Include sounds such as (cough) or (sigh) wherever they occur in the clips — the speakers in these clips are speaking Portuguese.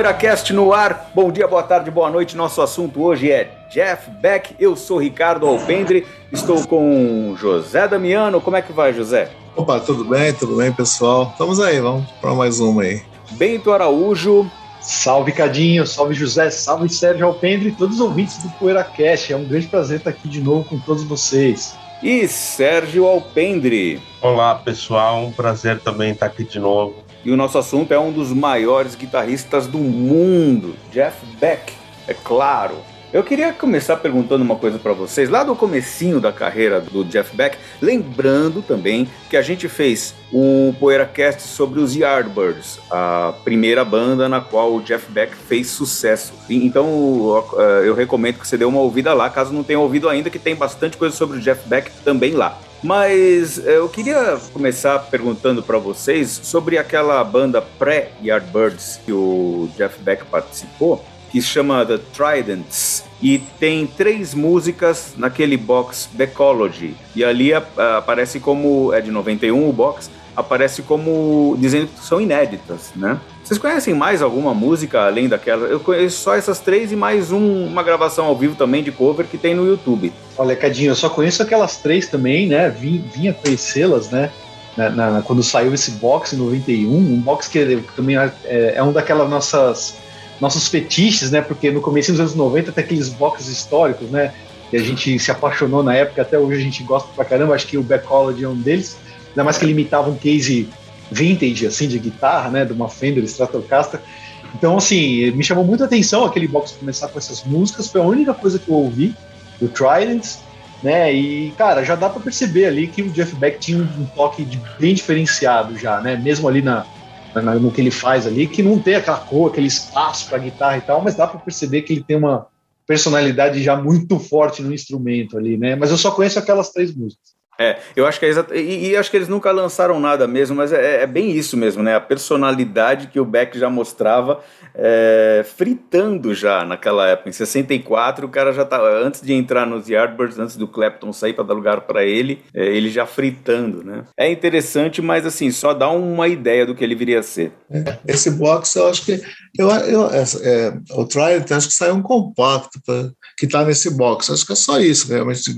PoeiraCast no ar. Bom dia, boa tarde, boa noite. Nosso assunto hoje é Jeff Beck. Eu sou Ricardo Alpendre. Estou com José Damiano. Como é que vai, José? Opa, tudo bem, tudo bem, pessoal? Estamos aí, vamos para mais uma aí. Bento Araújo. Salve Cadinho, salve José, salve Sérgio Alpendre e todos os ouvintes do PoeiraCast. É um grande prazer estar aqui de novo com todos vocês. E Sérgio Alpendre. Olá, pessoal, um prazer também estar aqui de novo. E o nosso assunto é um dos maiores guitarristas do mundo, Jeff Beck, é claro. Eu queria começar perguntando uma coisa para vocês, lá do comecinho da carreira do Jeff Beck, lembrando também que a gente fez um PoeiraCast sobre os Yardbirds, a primeira banda na qual o Jeff Beck fez sucesso. Então eu recomendo que você dê uma ouvida lá, caso não tenha ouvido ainda, que tem bastante coisa sobre o Jeff Beck também lá. Mas eu queria começar perguntando para vocês sobre aquela banda pré-Yardbirds que o Jeff Beck participou que chama The Tridents e tem três músicas naquele box Decology e ali aparece como é de 91 o box aparece como dizendo que são inéditas, né? Vocês conhecem mais alguma música além daquela? Eu conheço só essas três e mais um, uma gravação ao vivo também de cover que tem no YouTube. Olha, Cadinho, eu só conheço aquelas três também, né? Vim, vinha conhecê-las, né? Na, na, quando saiu esse box em 91, um box que também é, é um daquelas nossas nossos fetiches, né? Porque no começo dos anos 90 tem aqueles boxes históricos, né? Que a gente se apaixonou na época, até hoje a gente gosta pra caramba, acho que o Backology é um deles, ainda mais que ele imitava um case vintage, assim, de guitarra, né? De uma Fender Stratocaster. Então, assim, me chamou muita atenção aquele box começar com essas músicas, foi a única coisa que eu ouvi do Trident, né? E, cara, já dá para perceber ali que o Jeff Beck tinha um toque de, bem diferenciado já, né? Mesmo ali na, no que ele faz ali, que não tem aquela cor, aquele espaço para guitarra e tal, mas dá para perceber que ele tem uma personalidade já muito forte no instrumento ali, né? Mas eu só conheço aquelas três músicas. É, eu acho que é exato. E, e, acho que eles nunca lançaram nada mesmo, mas é, é, bem isso mesmo, né? A personalidade que o Beck já mostrava é, fritando já naquela época. Em 64, o cara já tava. Antes de entrar nos Yardbirds, antes do Clapton sair para dar lugar para ele, é, ele já fritando, né? É interessante, mas assim, só dá uma ideia do que ele viria a ser. É, esse box, eu acho que. Eu, eu, é, o Trident, acho que saiu um compacto pra, que está nesse box. Acho que é só isso, realmente, de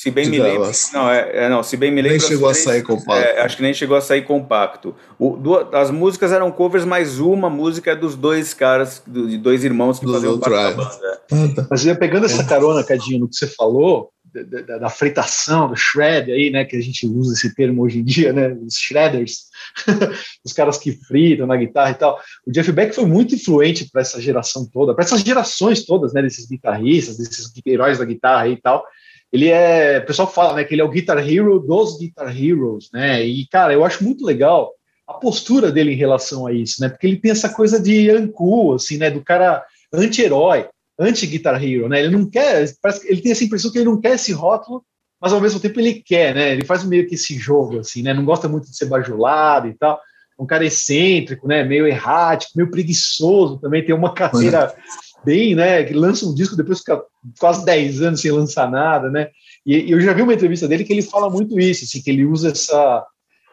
se bem me lembro. Não, é, é, não, se bem me lembro. Nem chegou a sair compacto. É, acho que nem chegou a sair compacto. O, duas, as músicas eram covers, mas uma música é dos dois caras, do, de dois irmãos que do faziam parte da banda. Ah, tá. Mas pegando essa carona, Cadinho, no que você falou, da, da, da, fritação, do shred aí, né, que a gente usa esse termo hoje em dia, né, os shredders, (laughs) os caras que fritam na guitarra e tal. O Jeff Beck foi muito influente para essa geração toda, para essas gerações todas, né, desses guitarristas, desses heróis da guitarra e tal ele é, o pessoal fala, né, que ele é o Guitar Hero dos Guitar Heroes, né? E cara, eu acho muito legal a postura dele em relação a isso, né? Porque ele tem essa coisa de uncool, assim, né, do cara anti-herói, anti-Guitar Hero, né? Ele não quer, parece que ele tem essa impressão que ele não quer esse rótulo, mas ao mesmo tempo ele quer, né? Ele faz meio que esse jogo assim, né? Não gosta muito de ser bajulado e tal. Um cara excêntrico, né? Meio errático, meio preguiçoso também, tem uma carreira bem, né? Que lança um disco, depois fica quase 10 anos sem lançar nada, né? E, e, eu já vi uma entrevista dele que ele fala muito isso, assim, que ele usa essa.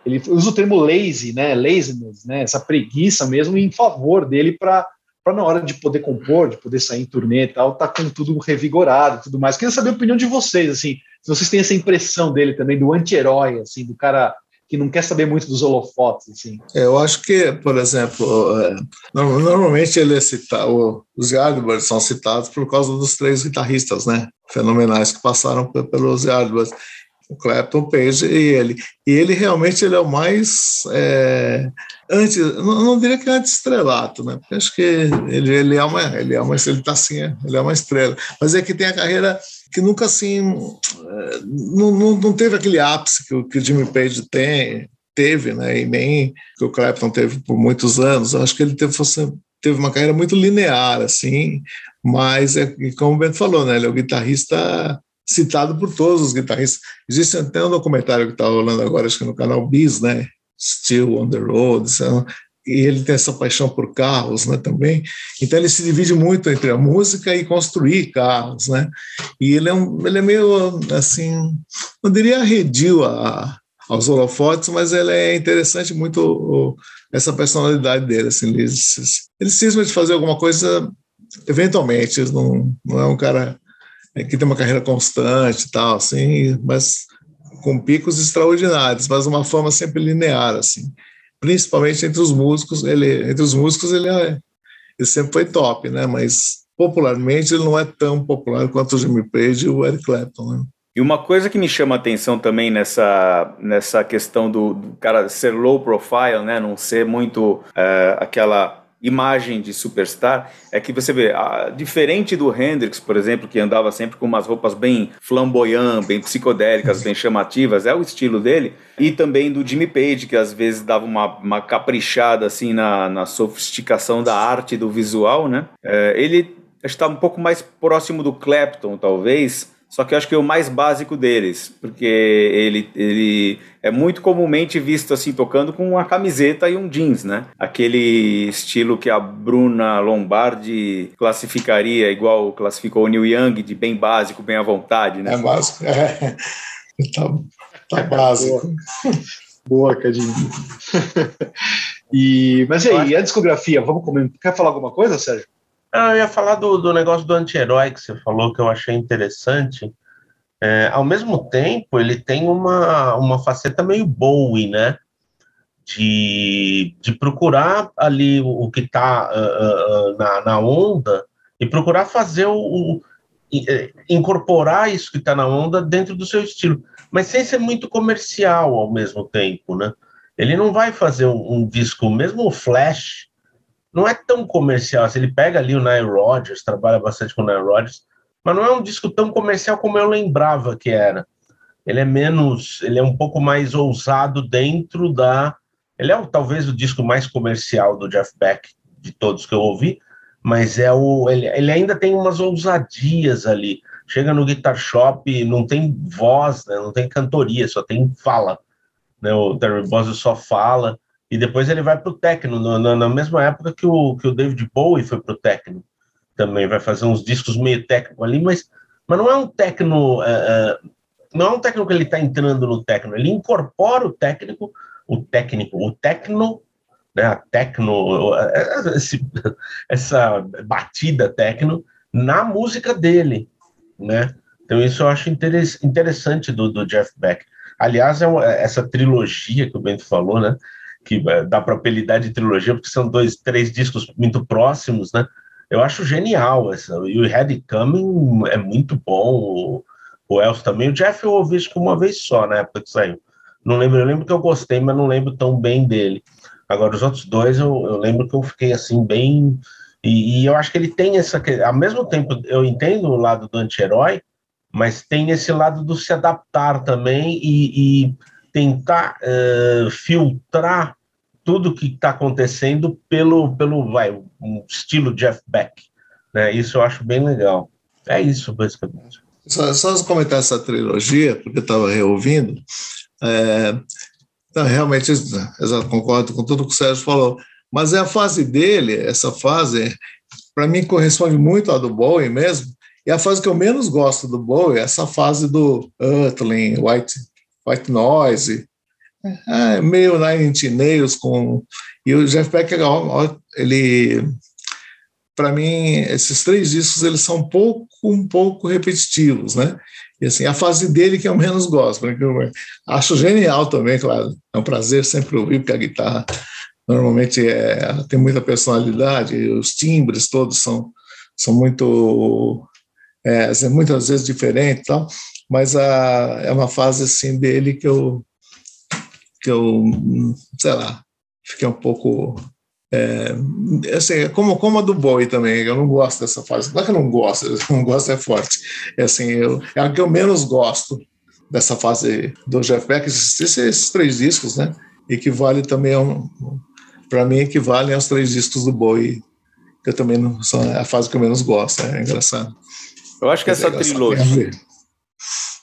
Ele usa o termo lazy, né? Laziness, né? Essa preguiça mesmo em favor dele para para na hora de poder compor, de poder sair em turnê e tal, tá com tudo revigorado e tudo mais. Queria saber a opinião de vocês, assim, se vocês têm essa impressão dele também, do anti-herói, assim, do cara que não quer saber muito dos holofotes, assim. É, eu acho que, por exemplo, é, normalmente ele é citado, os Yardbirds são citados por causa dos três guitarristas, né, fenomenais que passaram pelos Yardbirds, o Clapton, Page e ele. E ele realmente ele é o mais é, antes, não, não, diria que é anti-estrelato, né? Porque acho que ele, ele é uma, ele é uma, ele tá assim, ele é uma estrela. Mas é que tem a carreira que nunca assim é, não, não, não teve aquele ápice que o, que o Jimmy Page tem, teve, né? E nem que o Clapton teve por muitos anos. Eu acho que ele teve, fosse, teve uma carreira muito linear, assim, mas é como o Bento falou, né? Ele é o guitarrista citado por todos os guitarristas. Existe até um documentário que está rolando agora, acho que no canal Bis, né? Still on the Road, e ele tem essa paixão por carros, né, também. Então ele se divide muito entre a música e construir carros, né? E ele é um, ele é meio assim, não diria arredio a, aos holofotes, mas ele é interessante muito o, essa personalidade dele. Assim, ele, ele cisma de fazer alguma coisa eventualmente, não, não é um cara que tem uma carreira constante e tal, assim, mas com picos extraordinários, mas uma forma sempre linear, assim. Principalmente entre os músicos, ele, entre os músicos ele, é, ele sempre foi top, né? Mas popularmente ele não é tão popular quanto o Jimmy Page e o Eric Clapton, né? E uma coisa que me chama a atenção também nessa, nessa questão do, do cara ser low profile, né, não ser muito é, aquela imagem de superstar, é que você vê, a, diferente do Hendrix, por exemplo, que andava sempre com umas roupas bem flamboyantes, bem psicodélicas, bem chamativas, é o estilo dele, e também do Jimmy Page, que às vezes dava uma, uma caprichada assim na, na sofisticação da arte do visual, né? É, ele está um pouco mais próximo do Clapton, talvez, só que eu acho que é o mais básico deles, porque ele, ele é muito comumente visto assim, tocando com uma camiseta e um jeans, né? Aquele estilo que a Bruna Lombardi classificaria, igual classificou o Neil Young, de bem básico, bem à vontade, né? É básico, é. (laughs) Tá, tá básico. Boa, Cadinho. (laughs) e, mas e aí, a discografia? Vamos comer. Quer falar alguma coisa, Sérgio? Ah, eu ia falar do, do negócio do anti-herói que você falou, que eu achei interessante. É, ao mesmo tempo, ele tem uma, uma faceta meio Bowie, né? De, de procurar ali o, o que está uh, uh, na, na onda e procurar fazer o, o incorporar isso que está na onda dentro do seu estilo, mas sem ser muito comercial ao mesmo tempo, né? Ele não vai fazer um, um disco, mesmo o Flash, não é tão comercial. Assim, ele pega ali o Nile Rodgers, trabalha bastante com o Nile Rodgers, mas não é um disco tão comercial como eu lembrava que era. Ele é menos, ele é um pouco mais ousado dentro da. Ele é talvez o disco mais comercial do Jeff Beck de todos que eu ouvi, mas é o ele, ele ainda tem umas ousadias ali. Chega no Guitar Shop, não tem voz, né, não tem cantoria, só tem fala. Né, o Terry Bozzio só fala. E depois ele vai para o techno, na, mesma época que o, que o David Bowie foi para o techno. Também vai fazer uns discos meio técnico ali, mas, mas não é um techno. Uh, uh, não é um técnico que ele está entrando no techno, ele incorpora o técnico, o técnico, o techno, né, a techno, esse, (laughs) essa batida techno na música dele, né? Então isso eu acho interessante do, do Jeff Beck. Aliás, é uma, essa trilogia que o Bento falou, né? que é, dá para apelidar de trilogia, porque são dois, três discos muito próximos, né? Eu acho genial essa. E o Head Coming é muito bom. O, o Elcio também. O Jeff eu ouvi isso uma vez só na época que saiu. Não lembro, eu lembro que eu gostei, mas não lembro tão bem dele. Agora, os outros dois, eu, eu lembro que eu fiquei assim, bem. E, e, eu acho que ele tem essa. Ao mesmo tempo, eu entendo o lado do anti-herói, mas tem esse lado do se adaptar também e, e tentar uh, filtrar tudo que está acontecendo pelo, pelo vai, um estilo Jeff Beck. Né? Isso eu acho bem legal. É isso, basicamente. Só, só comentar essa trilogia, porque eu estava reouvindo. É, então, realmente, eu concordo com tudo que o Sérgio falou. Mas é a fase dele, essa fase, para mim, corresponde muito à do Bowie mesmo. E a fase que eu menos gosto do Bowie é essa fase do Utlin, White, White Noise, é, meio Nine Inch Nails com e o Jeff Beck ele para mim esses três discos eles são um pouco um pouco repetitivos né? E assim a fase dele que eu menos gosto porque eu acho genial também claro. É um prazer sempre ouvir porque a guitarra normalmente é, tem muita personalidade os timbres todos são são muito é, assim, muitas vezes diferentes tal. Mas a, é uma fase assim dele que eu que eu, sei lá, fiquei um pouco. É, assim, como, como a do Bowie também, eu não gosto dessa fase. Não é que eu não gosto, eu não gosto é forte. É, assim, eu, é a que eu menos gosto dessa fase do Jeff Beck, esses, esses três discos, né? Equivale também a um. Para mim, equivalem aos três discos do Bowie, que eu também não. São a fase que eu menos gosto, é engraçado. Eu acho que essa trilogia.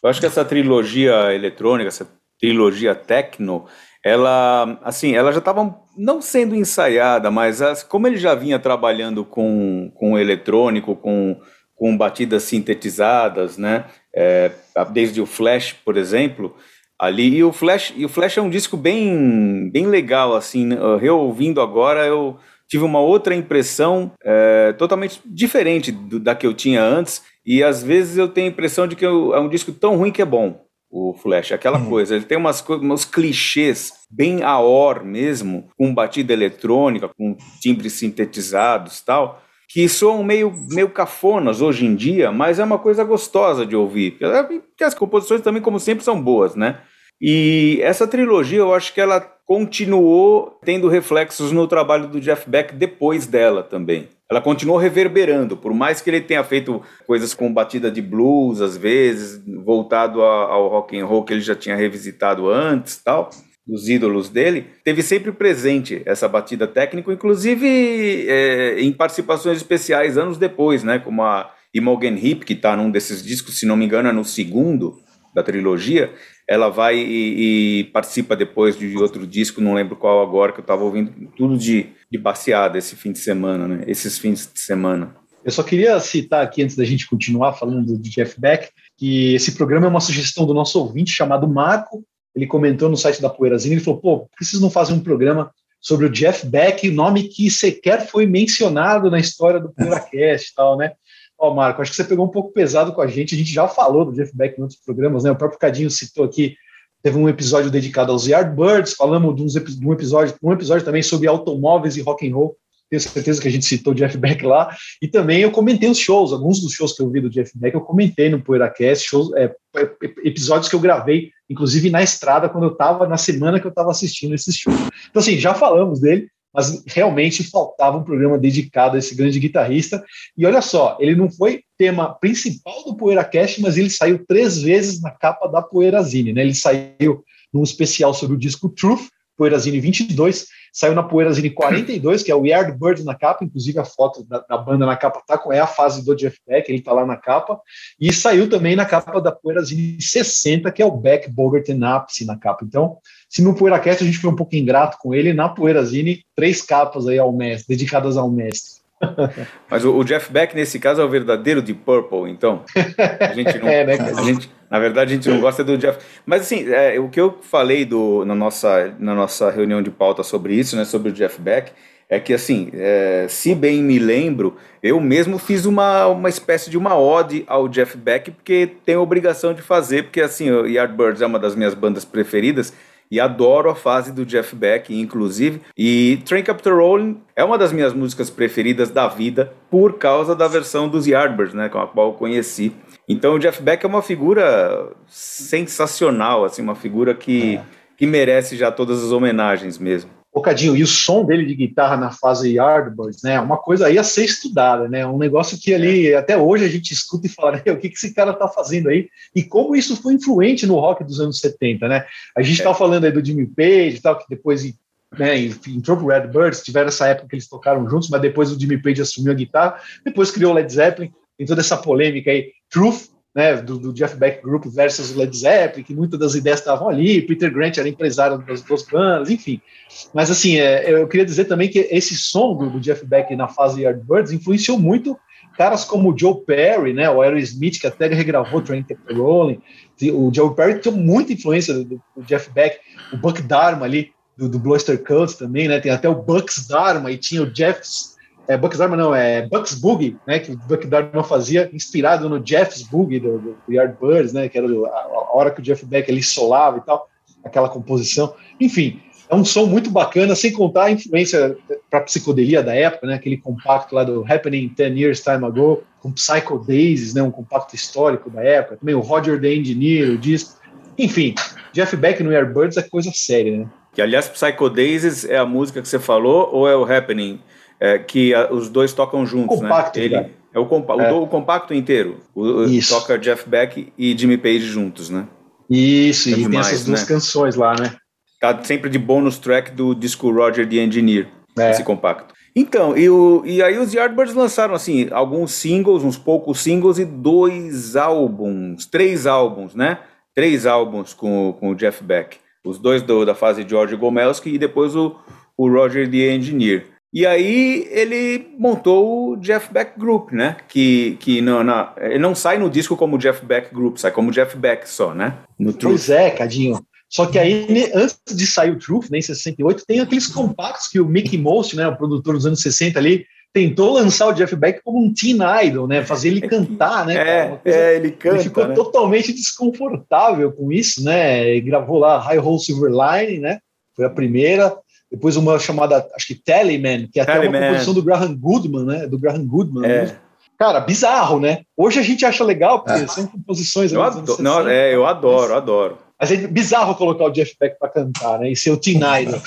Eu acho que essa trilogia eletrônica, essa trilogia techno, ela, assim, ela já estava não sendo ensaiada, mas as, como ele já vinha trabalhando com, com eletrônico, com, com batidas sintetizadas, né, é, desde o Flash, por exemplo, ali. E o Flash, e o Flash é um disco bem, bem legal, assim, né? reouvindo agora, eu tive uma outra impressão é, totalmente diferente do, da que eu tinha antes. E às vezes eu tenho a impressão de que eu, é um disco tão ruim que é bom o Flash, aquela uhum. coisa, ele tem umas, uns clichês bem AOR mesmo, com batida eletrônica, com timbres sintetizados tal, que soam meio, meio cafonas hoje em dia, mas é uma coisa gostosa de ouvir, porque as composições também, como sempre, são boas, né? E essa trilogia, eu acho que ela continuou tendo reflexos no trabalho do Jeff Beck depois dela também. Ela continuou reverberando, por mais que ele tenha feito coisas com batida de blues às vezes, voltado ao rock and roll que ele já tinha revisitado antes, tal, dos ídolos dele, teve sempre presente essa batida técnica, inclusive é, em participações especiais anos depois, né, como a Imogen Heap, que está num desses discos, se não me engano, é no segundo da trilogia, ela vai e, e, participa depois de outro disco, não lembro qual agora, que eu estava ouvindo tudo de, de baseada esse fim de semana, né? Esses fins de semana. Eu só queria citar aqui, antes da gente continuar falando de Jeff Beck, que esse programa é uma sugestão do nosso ouvinte chamado Marco. Ele comentou no site da Poeirazinha, ele falou, pô, por que vocês não fazem um programa sobre o Jeff Beck, nome que sequer foi mencionado na história do PoeiraCast e tal, né? Ó, Marco, acho que você pegou um pouco pesado com a gente. A gente já falou do Jeff Beck em outros programas, né? O próprio Cadinho citou aqui, teve um episódio dedicado aos Yardbirds, falamos de, uns, de um episódio, um episódio também sobre automóveis e rock and roll. Tenho certeza que a gente citou o Jeff Beck lá. E também eu comentei os shows, alguns dos shows que eu vi do Jeff Beck, eu comentei no PoeiraCast, shows, é, episódios que eu gravei, inclusive na estrada, quando eu estava, na semana que eu estava assistindo esses shows. Então, assim, já falamos dele, mas realmente faltava um programa dedicado a esse grande guitarrista. E olha só, ele não foi tema principal do PoeiraCast, mas ele saiu três vezes na capa da Poeirazine. Né? Ele saiu num especial sobre o disco Truth, Poeirazine 22, saiu na Poeirazine 42, que é o Yardbird na capa, inclusive a foto da, da, banda na capa tá com é a fase do Jeff Beck, ele tá lá na capa, e saiu também na capa da Poeirazine 60, que é o Beck, Bogart Napsi na capa. Então, se no PoeiraCast a gente foi um pouco ingrato com ele, na Poeirazine, três capas aí ao mestre, dedicadas ao mestre. (laughs) Mas o, o, Jeff Beck, nesse caso, é o verdadeiro de Purple, então. A gente (laughs) não, é, né, a gente, na verdade, a gente não gosta do Jeff. Mas assim, é, o que eu falei do, na, nossa, na nossa reunião de pauta sobre isso, né, sobre o Jeff Beck, é que assim, é, se bem me lembro, eu mesmo fiz uma, uma espécie de uma ode ao Jeff Beck, porque tenho obrigação de fazer, porque assim, o Yardbirds é uma das minhas bandas preferidas, e adoro a fase do Jeff Beck, inclusive. E Train Capture Rolling é uma das minhas músicas preferidas da vida por causa da versão dos Yardbirds, né, com a qual eu conheci. Então o Jeff Beck é uma figura sensacional, assim, uma figura que, é. que merece já todas as homenagens mesmo. Bocadinho, e o som dele de guitarra na fase Yardbirds, né? Uma coisa aí a ser estudada, né? Um negócio que ali até hoje a gente escuta e fala, né, o que, que esse cara tá fazendo aí? E como isso foi influente no rock dos anos 70, né? A gente é. tava falando aí do Jimmy Page e tal, que depois né, entrou pro Redbirds, tiveram essa época que eles tocaram juntos, mas depois o Jimmy Page assumiu a guitarra, depois criou o Led Zeppelin, tem toda essa polêmica aí. Truth né, do, do, Jeff Beck Group versus Led Zeppelin, que muitas das ideias estavam ali, Peter Grant era empresário das duas bandas, enfim. Mas assim, é, eu queria dizer também que esse som do, do, Jeff Beck na fase Yardbirds influenciou muito caras como o Joe Perry, né, o Aerosmith, que até regravou Train to Rolling, o Joe Perry tinha muita influência do, do Jeff Beck, o Buck Dharma ali, do, do Bluster Cult também, né, tem até o Bucks Dharma e tinha o Jeff's é, Bucks Dharma não, é Bucks Boogie, né, que o Buck Dharma fazia, inspirado no Jeff's Boogie do, do Yardbirds, né, que era a, a, hora que o Jeff Beck ali solava e tal, aquela composição. Enfim, é um som muito bacana, sem contar a influência para psicodelia da época, né, aquele compacto lá do Happening 10 Years Time Ago, com Psycho Daisies, né, um compacto histórico da época, também o Roger the Engineer, o disco. Enfim, Jeff Beck no Yardbirds é coisa séria, né? Que, aliás, Psycho Daisies é a música que você falou ou é o Happening? É, que a, os dois tocam juntos, né? compacto, né? Ele né? é o, compa é. O, o, compacto inteiro. O, toca Jeff Beck e Jimmy Page juntos, né? Isso, é e demais, tem essas duas né? canções lá, né? Tá sempre de bônus track do disco Roger the Engineer, é. esse compacto. Então, e, o, e aí os Yardbirds lançaram assim alguns singles, uns poucos singles e dois álbuns, três álbuns, né? Três álbuns com, com o Jeff Beck. Os dois do, da fase George Gomelski e depois o, o Roger the Engineer. E aí ele montou o Jeff Beck Group, né? Que, que não, não, ele não sai no disco como Jeff Beck Group, sai como Jeff Beck só, né? No pois é, Cadinho. Só que aí, antes de sair o Truth, né, em 68, tem aqueles compactos que o Mickey Most, né, o produtor dos anos 60 ali, tentou lançar o Jeff Beck como um teen idol, né? Fazer ele cantar, né? É, coisa, é ele canta. Ele ficou né? totalmente desconfortável com isso, né? E gravou lá High Hole Silver Line, né? Foi a primeira. Depois uma chamada, acho que Teleman, que é até uma composição do Graham Goodman, né? Do Graham Goodman. É. Né? Cara, bizarro, né? Hoje a gente acha legal, porque é. são composições. Eu adoro, não, é, eu adoro, mas... adoro. Mas é bizarro colocar o Jeff Beck para cantar, né? E ser o Teen Idol.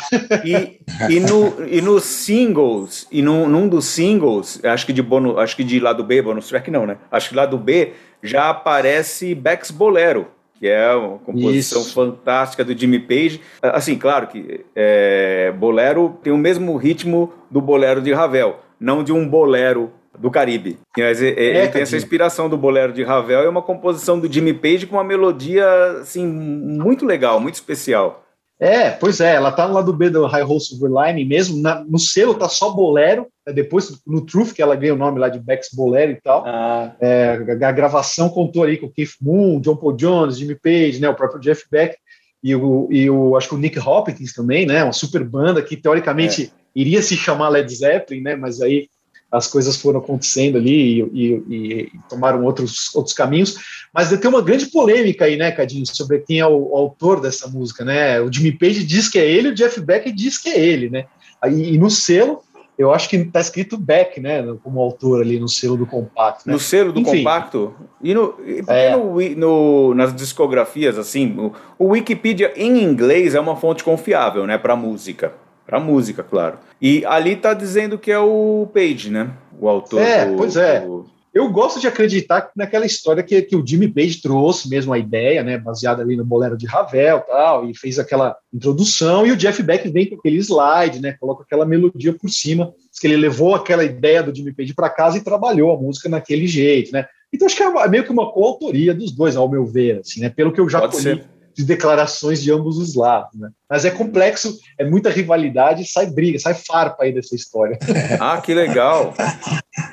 e, e, no, e nos singles, e no, num dos singles, acho que de bônus, acho que de lado B, bônus track não, né? Acho que lado B já aparece Beck's Bolero, que é uma composição Isso. fantástica do Jimmy Page. Assim, claro que é, bolero tem o mesmo ritmo do bolero de Ravel, não de um bolero do Caribe. Mas é, é, ele tem essa inspiração do bolero de Ravel e uma composição do Jimmy Page com uma melodia assim muito legal, muito especial. É, pois é, ela tá no lado B do High Hole Silver Line mesmo, na, no selo tá só bolero, né, depois no Truth que ela ganha o nome lá de Beck's Bolero e tal, ah. é, a, a, gravação contou aí com o Keith Moon, John Paul Jones, Jimmy Page, né, o próprio Jeff Beck e o, e o acho que o Nick Hopkins também, né, uma super banda que teoricamente é. iria se chamar Led Zeppelin, né, mas aí as coisas foram acontecendo ali e, e, e, tomaram outros, outros caminhos. Mas tem uma grande polêmica aí, né, Cadinho, sobre quem é o, o, autor dessa música, né? O Jimmy Page diz que é ele, o Jeff Beck diz que é ele, né? Aí, e no selo, eu acho que está escrito Beck, né, como autor ali no selo do compacto. Né? No selo do Enfim, compacto? E, no, e é. no, no, nas discografias, assim, o, o Wikipedia em inglês é uma fonte confiável, né, para música. Para música, claro. E ali tá dizendo que é o Page, né? O autor. É, do, pois é. Do... Eu gosto de acreditar naquela história que, que o Jimmy Page trouxe mesmo a ideia, né? Baseada ali no bolero de Ravel tal, e fez aquela introdução, e o Jeff Beck vem com aquele slide, né? Coloca aquela melodia por cima. Diz que ele levou aquela ideia do Jimmy Page para casa e trabalhou a música naquele jeito, né? Então acho que é meio que uma coautoria dos dois, ao meu ver, assim, né? Pelo que eu já Pode colhi. De declarações de ambos os lados, né? Mas é complexo, é muita rivalidade, sai briga, sai farpa aí dessa história. (laughs) Ah, que legal!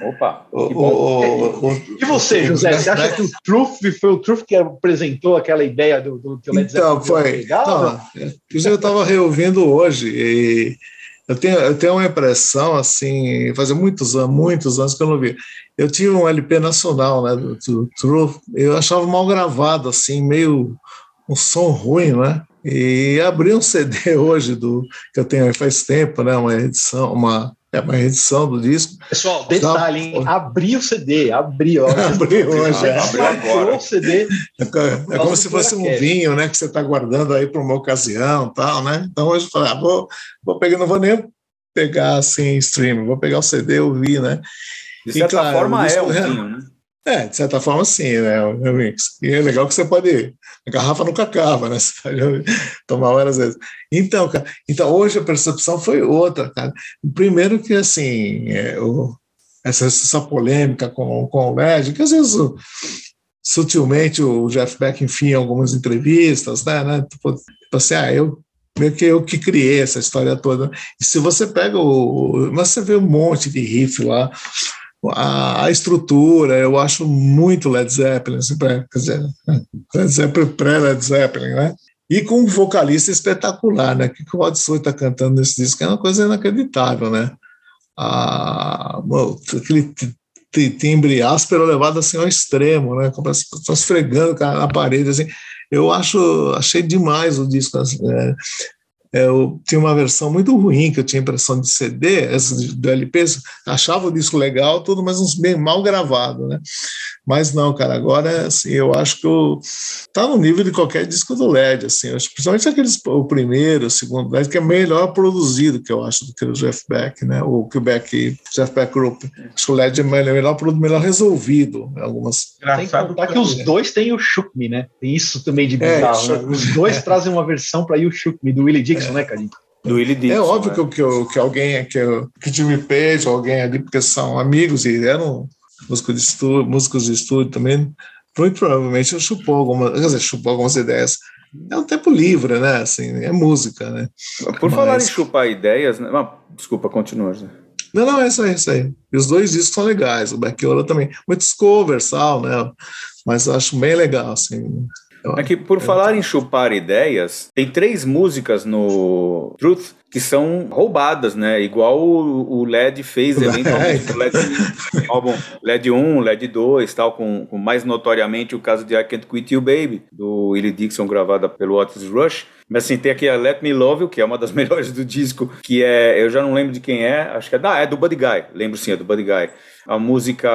Opa! O, que o, o, e você, José? Você acha que o Truth foi o Truth que apresentou aquela ideia do, do que o Led Então, foi. Legal, não, eu estava reouvindo hoje e eu tenho, eu tenho uma impressão, assim, fazia muitos anos, muitos anos que eu não vi. Eu tive um LP nacional, né, do, do Truth, eu achava mal gravado, assim, meio um som ruim, né? E abri um CD (laughs) hoje do que eu tenho faz tempo, né? Uma edição, uma é uma edição do disco. Pessoal, detalhe, hein? Abri o CD, abri, ó. (laughs) abri hoje. É, abri agora. o CD. É, é como se fosse um vinho, né? Que você está guardando aí para uma ocasião tal, né? Então hoje eu falei, ah, vou, vou pegar, não vou nem pegar assim stream, vou pegar o CD e ouvir, né? De certa e, claro, forma é um (laughs) vinho, né? É, de certa forma, sim, né. E é legal que você pode. A garrafa nunca acaba, né? (laughs) Você pode tomar várias vezes. Então, cara, então hoje a percepção foi outra, cara. Primeiro que, assim, é, o, essa, essa polêmica com, com o LED, que às vezes sutilmente o Jeff Beck enfim em algumas entrevistas, né? né tipo, tipo assim, ah, eu meio que eu que criei essa história toda. E se você pega o. Mas você vê um monte de riff lá a, a, estrutura, eu acho muito Led Zeppelin, assim, quer dizer, Led Zeppelin pré-Led Zeppelin, né? E com um vocalista espetacular, né? Que o Rod Stewart está cantando nesse disco é uma coisa inacreditável, né? Ah, aquele timbre áspero levado assim ao extremo, né? Como se esfregando na parede, assim. Eu acho, achei demais o disco. Assim, é, é, eu tinha uma versão muito ruim, que eu tinha impressão de CD, essa do LP, achava o disco legal, tudo, mas uns bem mal gravado, né? Mas não, cara, agora assim, eu acho que eu, tá no nível de qualquer disco do LED, assim, principalmente aqueles, o primeiro, o segundo LED, que é melhor produzido, que eu acho, do que o Jeff Beck, né? O que o Beck, Jeff Beck Group. Acho que o LED é melhor, melhor, melhor resolvido, né? algumas. Tem que contar que os dois têm o Shook Me, né? Tem isso também de é, bizarro, é, né? Os dois trazem uma versão para o Shook Me, do Willie Dixon, é. né, Carinho? do Willie Dixon. É óbvio né? que, que, que alguém, que, que Jimmy Page, alguém ali, porque são amigos e eram músicos de estúdio, músicos de estúdio também, muito provavelmente chupou algumas, quer dizer, chupou algumas ideias. É um tempo livre, né? Assim, é música, né? Por Mas... falar em chupar ideias, né? Ah, desculpa, continua. Não, não, é isso aí, é isso aí. E os dois discos são legais, o Becchiola também. Muitos covers, sal, né? Mas eu acho bem legal, assim. É que por falar em chupar ideias, tem três músicas no Truth que são roubadas, né? Igual o, o LED fez eventualmente o LED, álbum LED 1, LED 2, tal, com, com, mais notoriamente o caso de I Can't Quit You Baby, do Willie Dixon, gravada pelo Otis Rush. Mas assim, tem aqui a Let Me Love You, que é uma das (laughs) melhores do disco, que é, eu já não lembro de quem é, acho que é, ah, é do Buddy Guy, lembro sim, é do Buddy Guy. A música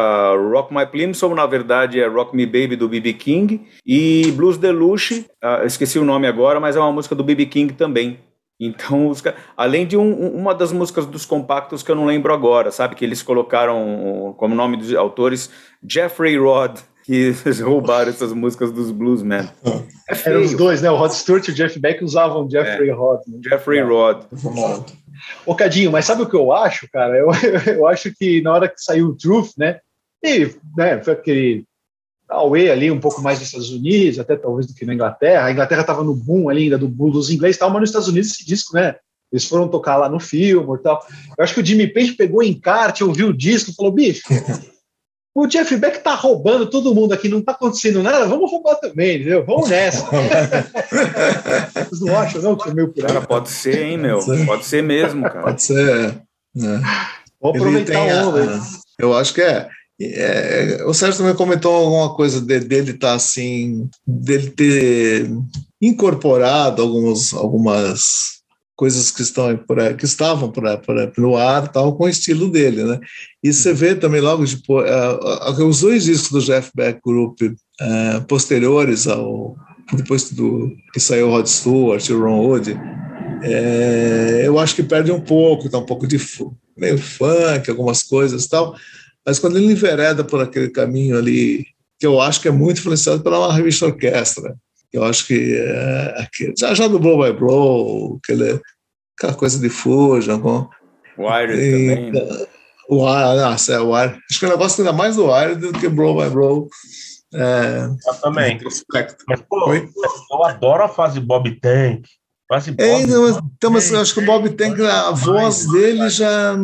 Rock My Plimsoll, na verdade, é Rock Me Baby do B.B. King. E Blues Deluxe, uh, esqueci o nome agora, mas é uma música do B.B. King também. Então, além de um, uma das músicas dos compactos que eu não lembro agora, sabe? Que eles colocaram como nome dos autores Jeffrey Rod, que (laughs) roubaram essas músicas dos Bluesmen. É Eram os dois, né? O Rod Stewart e o Jeff Beck usavam Jeffrey é. Rod. Né? Jeffrey é. Rod. Ô, Cadinho, mas sabe o que eu acho, cara? Eu, (laughs) eu acho que na hora que saiu o Truth, né? E né, foi aquele Away ali um pouco mais nos Estados Unidos, até talvez do que na Inglaterra. A Inglaterra estava no boom ali ainda do boom dos ingleses e tal, mas nos Estados Unidos esse disco, né? Eles foram tocar lá no filme e tal. Eu acho que o Jimmy Page pegou encarte, ouviu o disco e falou: bicho, o Jeff Beck tá roubando todo mundo aqui, não tá acontecendo nada, vamos roubar também, entendeu? Vamos nessa. (laughs) (laughs) Vocês não acham, não, que é meio por aí? Cara, pode ser, hein, meu? Pode ser, pode ser mesmo, cara. Pode ser. É. Vamos aproveitar a onda. Eu acho que é. É, o Sérgio também comentou alguma coisa de, dele estar tá assim, dele ter incorporado alguns, algumas coisas que estão por que estavam por por no ar, tal, com o estilo dele, né? E você vê também logo depois uh, uh, os dois discos do Jeff Beck Group uh, posteriores ao depois do que saiu Rod Stewart, o Ron Wood, é, eu acho que perde um pouco, tá um pouco de meio funk, algumas coisas, tal. Mas quando ele envereda por aquele caminho ali, que eu acho que é muito influenciado pela revista orquestra, eu acho que é, já, já do Blow by Blow, aquele, aquela coisa de Fusion, com, Wire também. Né? O Wire, nossa, é o Wire. Acho que o negócio ainda mais do Wire do que Blow by Blow. É, eu também. Mas, pô, eu adoro a fase Bob Tank. Fase Bob, é, não, mas, então, mas eu acho que o Bob Tank, a voz dele já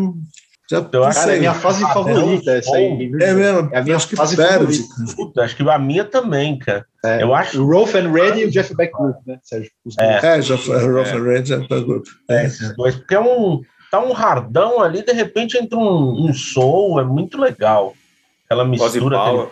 já eu acho cara, é minha fase ah, favorita é essa aí. É mesmo, é a minha acho que fase perde. Favorita. Acho que a minha também, cara. É. Eu acho. O Rolf and Red e o Jeff Beck Group, né, Sérgio? É, é Jeff, Rolf and Red e Jeff Beck Group. É, esses dois. Porque é um, tá um hardão ali, de repente entra um, um soul, é muito legal. Aquela mistura dele,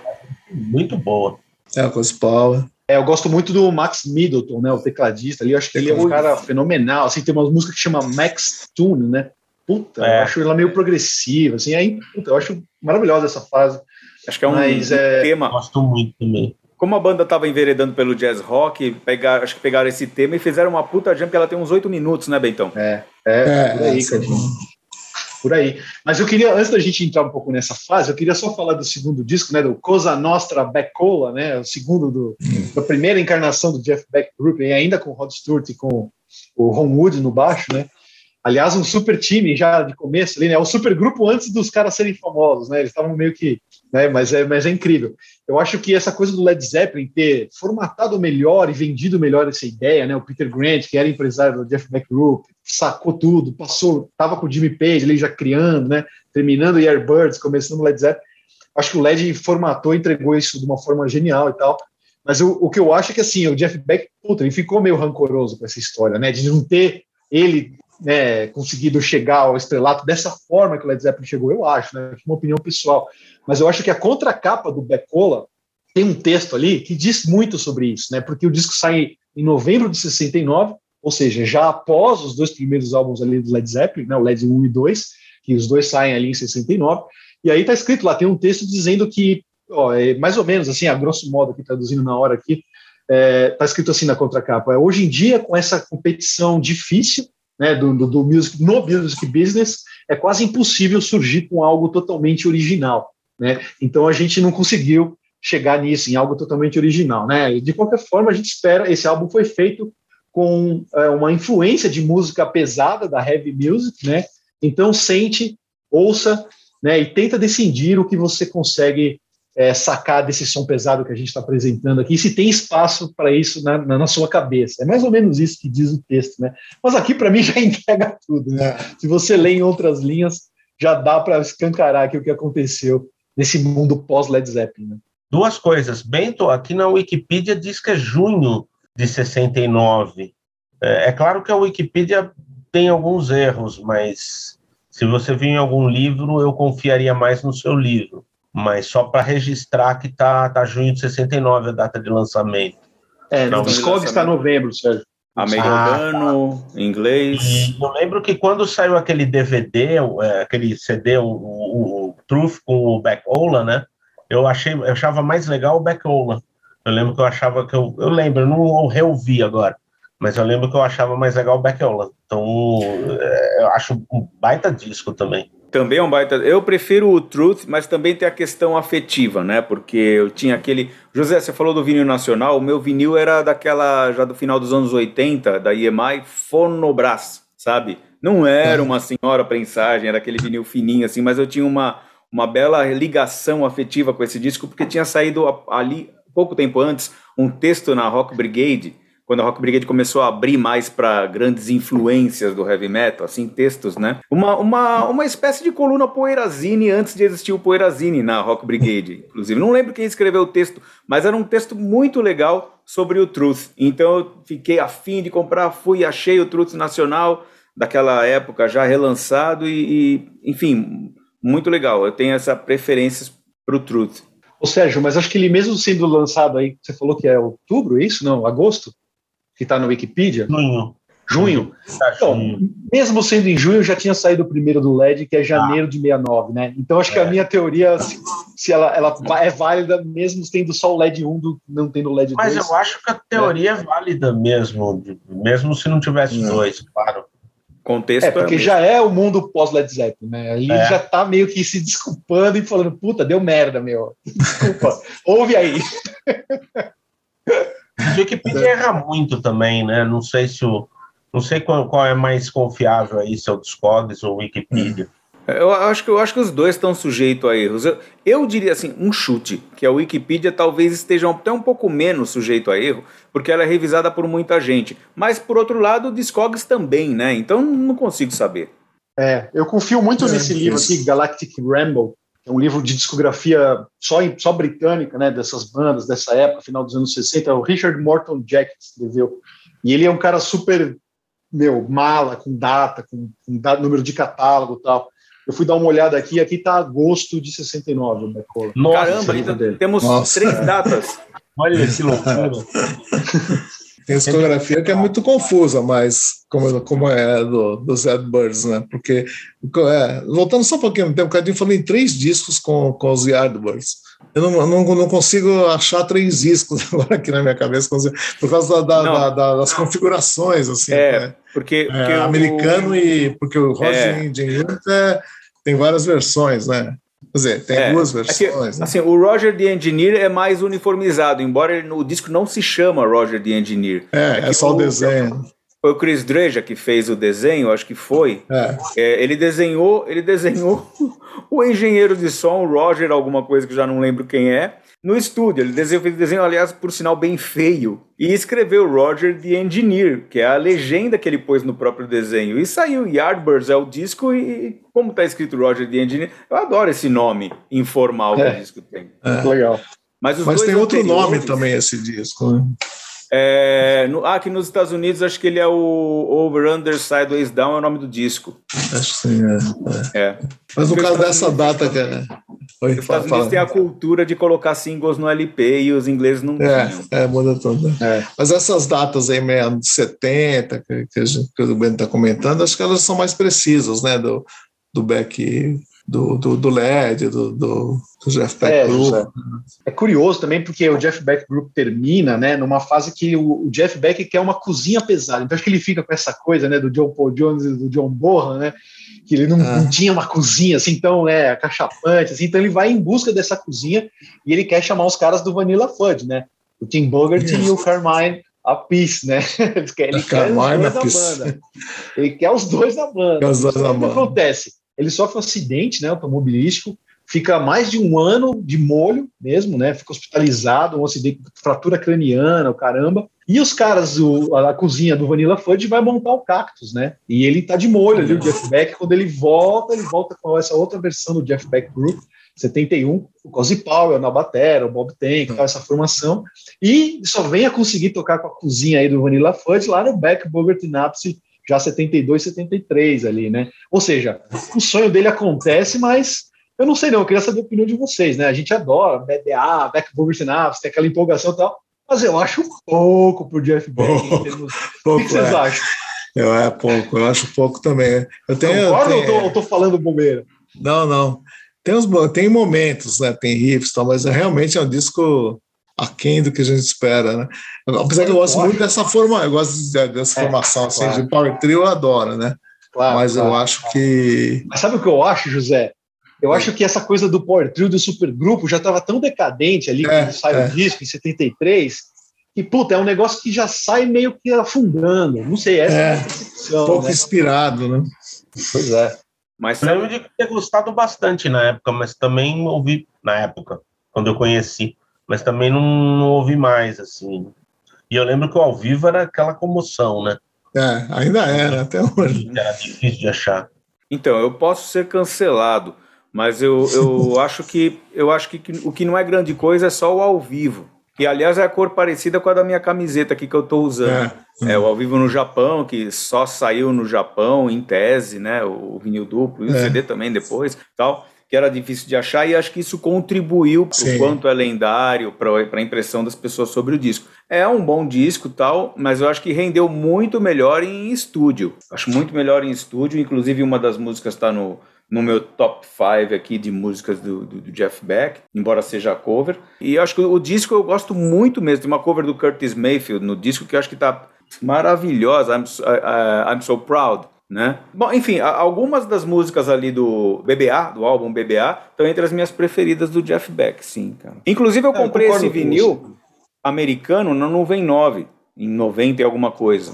muito boa. É, a coisa power. É, eu gosto muito do Max Middleton, né, o tecladista ali. Eu acho que ele é um cara fenomenal. Assim, tem uma música que chama Max Tune, né? Puta, é. eu acho ela meio progressiva, assim, aí, puta, eu acho maravilhosa essa fase. Acho que é um, Mas, é... tema. Gosto muito também. Como a banda tava enveredando pelo jazz rock, pegar, acho que pegaram esse tema e fizeram uma puta jam que ela tem uns oito minutos, né, Bentão? É, é, é por aí, é, Por aí. Mas eu queria, antes da gente entrar um pouco nessa fase, eu queria só falar do segundo disco, né, do Cosa Nostra Beckola, né, o segundo do, da primeira encarnação do Jeff Beck Group, e ainda com o Rod Stewart e com o Ron Wood no baixo, né, Aliás, um super time já de começo ali, né? O super grupo antes dos caras serem famosos, né? Eles estavam meio que, né? Mas é, mas é incrível. Eu acho que essa coisa do Led Zeppelin ter formatado melhor e vendido melhor essa ideia, né? O Peter Grant, que era empresário do Jeff Beck Group, sacou tudo, passou, tava com o Jimmy Page ali já criando, né? Terminando o Airbirds, começando o Led Zeppelin. Acho que o Led formatou, entregou isso de uma forma genial e tal. Mas o, o que eu acho é que assim, o Jeff Beck, puta, ele ficou meio rancoroso com essa história, né? De não ter ele né, conseguido chegar ao estrelato dessa forma que o Led Zeppelin chegou, eu acho, né, uma opinião pessoal. Mas eu acho que a contracapa do Beckola tem um texto ali que diz muito sobre isso, né, porque o disco sai em novembro de 69, ou seja, já após os dois primeiros álbuns ali do Led Zeppelin, né, o Led 1 e 2, que os dois saem ali em 69, e aí está escrito lá, tem um texto dizendo que, ó, é mais ou menos assim, a grosso modo, aqui traduzindo na hora aqui, é, tá escrito assim na contracapa, é, hoje em dia, com essa competição difícil, né, do, do, do music, no music business, é quase impossível surgir com algo totalmente original. Né? Então a gente não conseguiu chegar nisso, em algo totalmente original. Né? De qualquer forma, a gente espera. Esse álbum foi feito com é, uma influência de música pesada da heavy music, né? Então sente, ouça, né? E tenta decidir o que você consegue é, sacar desse som pesado que a gente está apresentando aqui, se tem espaço para isso na, na, na, sua cabeça. É mais ou menos isso que diz o texto, né? Mas aqui, para mim, (laughs) já entrega tudo. Né? Se você lê em outras linhas, já dá para escancarar aqui o que aconteceu nesse mundo pós-Led Zeppelin. Né? Duas coisas. Bento, aqui na Wikipedia diz que é junho de 69. É, é claro que a Wikipedia tem alguns erros, mas se você vir em algum livro, eu confiaria mais no seu livro. Mas só para registrar que tá, tá junho de 69 a data de lançamento. É, no Discord está novembro, Sérgio. Americano, ah, tá. inglês. E eu lembro que quando saiu aquele DVD, é, aquele CD, o, o, o Truth com o Beck Ola, né? Eu achei, eu achava mais legal o Beck Ola. Eu lembro que eu achava que eu, eu lembro, eu não reouvi agora, mas eu lembro que eu achava mais legal o Beck Ola. Então, é, eu acho um baita disco também. Também é um baita. Eu prefiro o Truth, mas também tem a questão afetiva, né? Porque eu tinha aquele. José, você falou do vinil nacional. O meu vinil era daquela. já do final dos anos 80, da EMI, Fonobras, sabe? Não era uma senhora prensagem, era aquele vinil fininho assim, mas eu tinha uma, uma bela ligação afetiva com esse disco, porque tinha saído ali, pouco tempo antes, um texto na Rock Brigade quando a Rock Brigade começou a abrir mais para grandes influências do heavy metal, assim, textos, né? Uma, uma, uma espécie de coluna Poeirazine antes de existir o Poeirazine na Rock Brigade, inclusive. Não lembro quem escreveu o texto, mas era um texto muito legal sobre o Truth. Então eu fiquei afim de comprar, fui, achei o Truth Nacional daquela época já relançado e, e enfim, muito legal. Eu tenho essa preferência para o Truth. Ô Sérgio, mas acho que ele mesmo sendo lançado aí, você falou que é outubro, é isso? Não, agosto? Que está no Wikipedia? Junho. Junho? Então, mesmo sendo em junho, já tinha saído o primeiro do LED, que é janeiro ah. de 69, né? Então, acho que a é. minha teoria, se, se ela, ela, é válida, mesmo tendo só o LED 1, do, não tendo o LED Mas 2. Mas eu acho que a teoria é, é válida mesmo, mesmo se não tivesse não. dois, claro. Contexto é, porque é já é o mundo pós-Led Zeppelin, né? Ele é. já tá meio que se desculpando e falando, puta, deu merda, meu. Desculpa, ouve aí. (laughs) O Wikipedia erra muito também, né? Não sei se o. Não sei qual, qual é mais confiável aí, se é o Discogs ou o Wikipedia. Eu acho que eu acho que os dois estão sujeitos a erros. Eu, eu, diria assim, um chute, que a Wikipedia talvez esteja até um pouco menos sujeito a erro, porque ela é revisada por muita gente. Mas por outro lado, o Discogs também, né? Então não consigo saber. É, eu confio muito é, nesse livro aqui, Galactic Ramble, é um livro de discografia só, só britânica, né, dessas bandas dessa época, final dos anos 60, o Richard Morton Jack escreveu. E ele é um cara super, meu, mala, com data, com, com data, número de catálogo e tal. Eu fui dar uma olhada aqui, aqui está agosto de 69, né, Caramba, então temos Nossa. três datas. Olha que loucura. (laughs) Tem discografia que é muito confusa, mas como, como é do, dos Yardbirds, né? Porque, é, voltando só um pouquinho, tem um bocadinho, falei em três discos com, com os Yardbirds. Eu não, não, não, consigo achar três discos (laughs) agora aqui na minha cabeça, por causa da, da, da, das configurações, assim. É, né? porque, porque é, o, americano e... Porque o Roger é. É, tem várias versões, né? Quer dizer, tem é, duas versões. É que, né? Assim, o Roger the Engineer é mais uniformizado, embora ele, o disco não se chama Roger the Engineer. É, é, é só o desenho. Foi o Chris Dreja que fez o desenho, acho que foi. É. é ele desenhou, ele desenhou (laughs) o engenheiro de som, Roger, alguma coisa que já não lembro quem é no estúdio. Ele desenhou, fez desenho, aliás, por sinal, bem feio. E escreveu Roger the Engineer, que é a legenda que ele pôs no próprio desenho. E saiu Yardbirds é o disco e, como está escrito Roger the Engineer, eu adoro esse nome informal é. que o disco tem. É. Legal. Mas, Mas tem outro nome também esse disco, né? É, no, ah, aqui nos Estados Unidos acho que ele é o Over Under Sideways Down, é o nome do disco. Acho que sim, é. é. é. Mas no caso dessa Unidos, data, cara. Oi, os Estados Unidos tem a cultura de colocar singles no LP e os ingleses não é, tinham. É, muda tudo. É. Mas essas datas aí, meio de 70, que, que, gente, que o Ben está comentando, acho que elas são mais precisas, né? Do, do Beck do, do, do LED, do, do, do Jeff Beck é, Group. É curioso também porque o Jeff Beck Group termina né, numa fase que o, o, Jeff Beck quer uma cozinha pesada. Então acho que ele fica com essa coisa né, do John Paul Jones e do John Bonham, né? Que ele não, ah. não tinha uma cozinha assim tão é, acachapante, assim, então ele vai em busca dessa cozinha e ele quer chamar os caras do Vanilla Fudge, né? O Tim Bogart e o Carmine a Peace, né? (laughs) Ele quer, ele quer os dois na banda. Ele quer os dois na banda. O que acontece? Ele sofre um acidente né, automobilístico, fica mais de um ano de molho mesmo, né? Fica hospitalizado, um acidente, fratura craniana, o caramba. E os caras, o, a, a cozinha do Vanilla Fudge vai montar o Cactus, né? E ele tá de molho ali, o Jeff Beck. Quando ele volta, ele volta com essa outra versão do Jeff Beck Group, 71, o Cozy Powell na batera, o Bob Tank, tal, essa formação. E só vem a conseguir tocar com a cozinha aí do Vanilla Fudge lá no Beck, Bogart e já 72, 73 ali, né? Ou seja, o sonho dele acontece, mas eu não sei não, eu queria saber a opinião de vocês, né? A gente adora BDA, Beck, Bogart e Napsy, tem aquela empolgação e tal, mas eu acho pouco pro Jeff Beck. Termos... pouco, o que vocês é. acham? Eu é pouco, eu acho pouco também. Eu tenho, Concorda eu ou tô, eu tô falando bobeira? Não, não. Tem, uns, tem momentos, né? Tem riffs e tal, mas é, realmente é um disco aquém do que a gente espera, né? Apesar que eu gosto muito dessa forma, eu gosto dessa É, formação assim, claro. de Power Trio, eu adoro, né? Claro, mas eu claro. acho que. Mas sabe o que eu acho, José? Eu acho que essa coisa do Power Trio, do supergrupo, já estava tão decadente ali, É, quando sai é. o disco, em 73, que, puta, é um negócio que já sai meio que afundando. Não sei, essa é, É, a Um pouco né? inspirado, né? Pois é. Mas Eu sabe, lembro de ter gostado bastante na época, mas também ouvi na época, quando eu conheci, mas também não, não ouvi mais, assim. E eu lembro que o ao vivo era aquela comoção, né? É, ainda é, né? Até hoje. Era difícil de achar. Então, eu posso ser cancelado, mas eu, eu (laughs) acho que eu acho que o que não é grande coisa é só o ao vivo. E aliás é a cor parecida com a da minha camiseta aqui que eu estou usando. É. É, o ao vivo no Japão, que só saiu no Japão, em tese, né? O vinil duplo, e o É. CD também depois, tal, que era difícil de achar, e acho que isso contribuiu para o quanto é lendário, para a impressão das pessoas sobre o disco. É um bom disco tal, mas eu acho que rendeu muito melhor em estúdio. Acho muito melhor em estúdio, inclusive uma das músicas está no, no meu top 5 aqui de músicas do, do- do Jeff Beck, embora seja cover. E acho que o disco eu gosto muito mesmo. Tem uma cover do Curtis Mayfield no disco que eu acho que tá maravilhosa. I'm, I- I'm so proud. Né? Bom, enfim, algumas das músicas ali do BBA, do álbum BBA, estão entre as minhas preferidas do Jeff Beck, sim, cara. Inclusive, eu É, eu comprei esse vinil americano no Nuvem 9, em 90 e alguma coisa.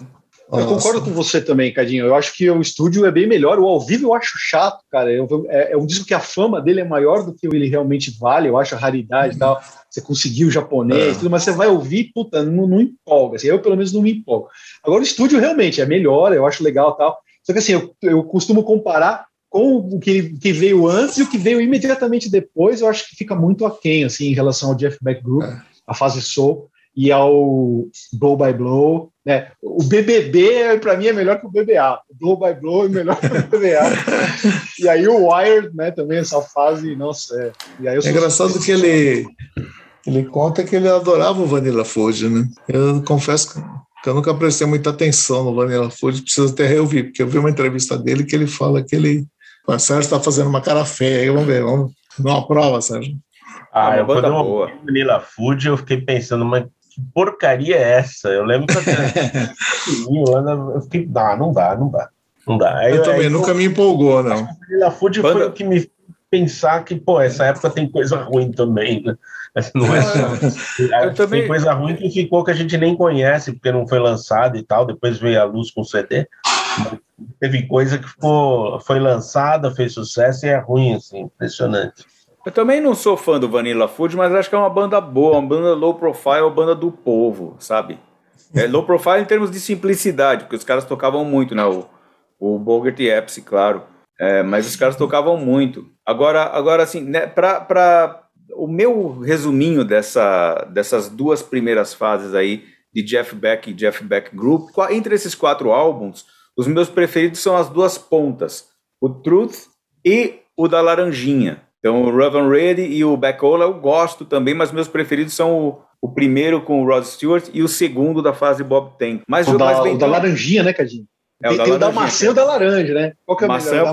Eu concordo com você também, Cadinho. Eu acho que o estúdio é bem melhor. O ao vivo eu acho chato, cara. Eu- é, é um disco que a fama dele é maior do que ele realmente vale. Eu acho a raridade e tal. Você conseguiu o japonês, É. tudo, mas você vai ouvir, puta, não, não empolga. Assim, eu, pelo menos, não me empolgo. Agora, o estúdio realmente é melhor, eu acho legal e tal. Só que assim, eu, eu costumo comparar com o que, que veio antes e o que veio imediatamente depois. Eu acho que fica muito aquém, assim, em relação ao Jeff Beck Group, É. a fase Soul e ao Blow by Blow. Né? O BBB, para mim, é melhor que o BBA. O Blow by Blow é melhor que o (laughs) BBA. e aí o Wired, né, também, essa fase, nossa. É, É sou- engraçado que ele, ele conta que ele adorava o Vanilla Fudge, né? Eu confesso que, que eu nunca prestei muita atenção no Vanilla Fudge, preciso até reouvir, porque eu vi uma entrevista dele que ele fala que ele. O Sérgio está fazendo uma cara feia aí, vamos ver, vamos dar uma prova, Sérgio. Ah, uma eu, quando banda eu boa. ouvi Vanilla Food, eu fiquei pensando, mas que porcaria é essa? Eu lembro que eu tinha- (laughs) eu fiquei, dá, não dá, não dá. Não dá. Aí, Eu também, aí, nunca me empolgou, não. Vanilla Food Banda- foi o que me pensar que, pô, essa época tem coisa ruim também, né? Mas Não é só. (laughs) Eu também- Tem coisa ruim que ficou que a gente nem conhece, porque não foi lançado e tal, depois veio a luz com CD. Mas Teve coisa que ficou, foi lançada, fez sucesso e é ruim, assim, impressionante. Eu também não sou fã do Vanilla Food, mas acho que é uma banda boa, uma banda low profile, uma banda do povo, sabe? É low profile em termos de simplicidade, porque os caras tocavam muito, né? O, o Bogart e Epsi, claro. É, mas os caras tocavam muito. Agora, agora assim, né, pra, pra, o meu resuminho dessa, dessas duas primeiras fases aí de Jeff Beck e Jeff Beck Group, entre esses quatro álbuns, os meus preferidos são as duas pontas, o Truth e o da Laranjinha. Então, o Raven Ready e o Beckola eu gosto também, mas meus preferidos são o, o primeiro com o Rod Stewart e o segundo da fase Bob Tank. Mas, O da, mas o da laranjinha, né, Cadinho? É, o tem da tem o da maçã e o da laranja, né? Qual que é o Maçã melhor? é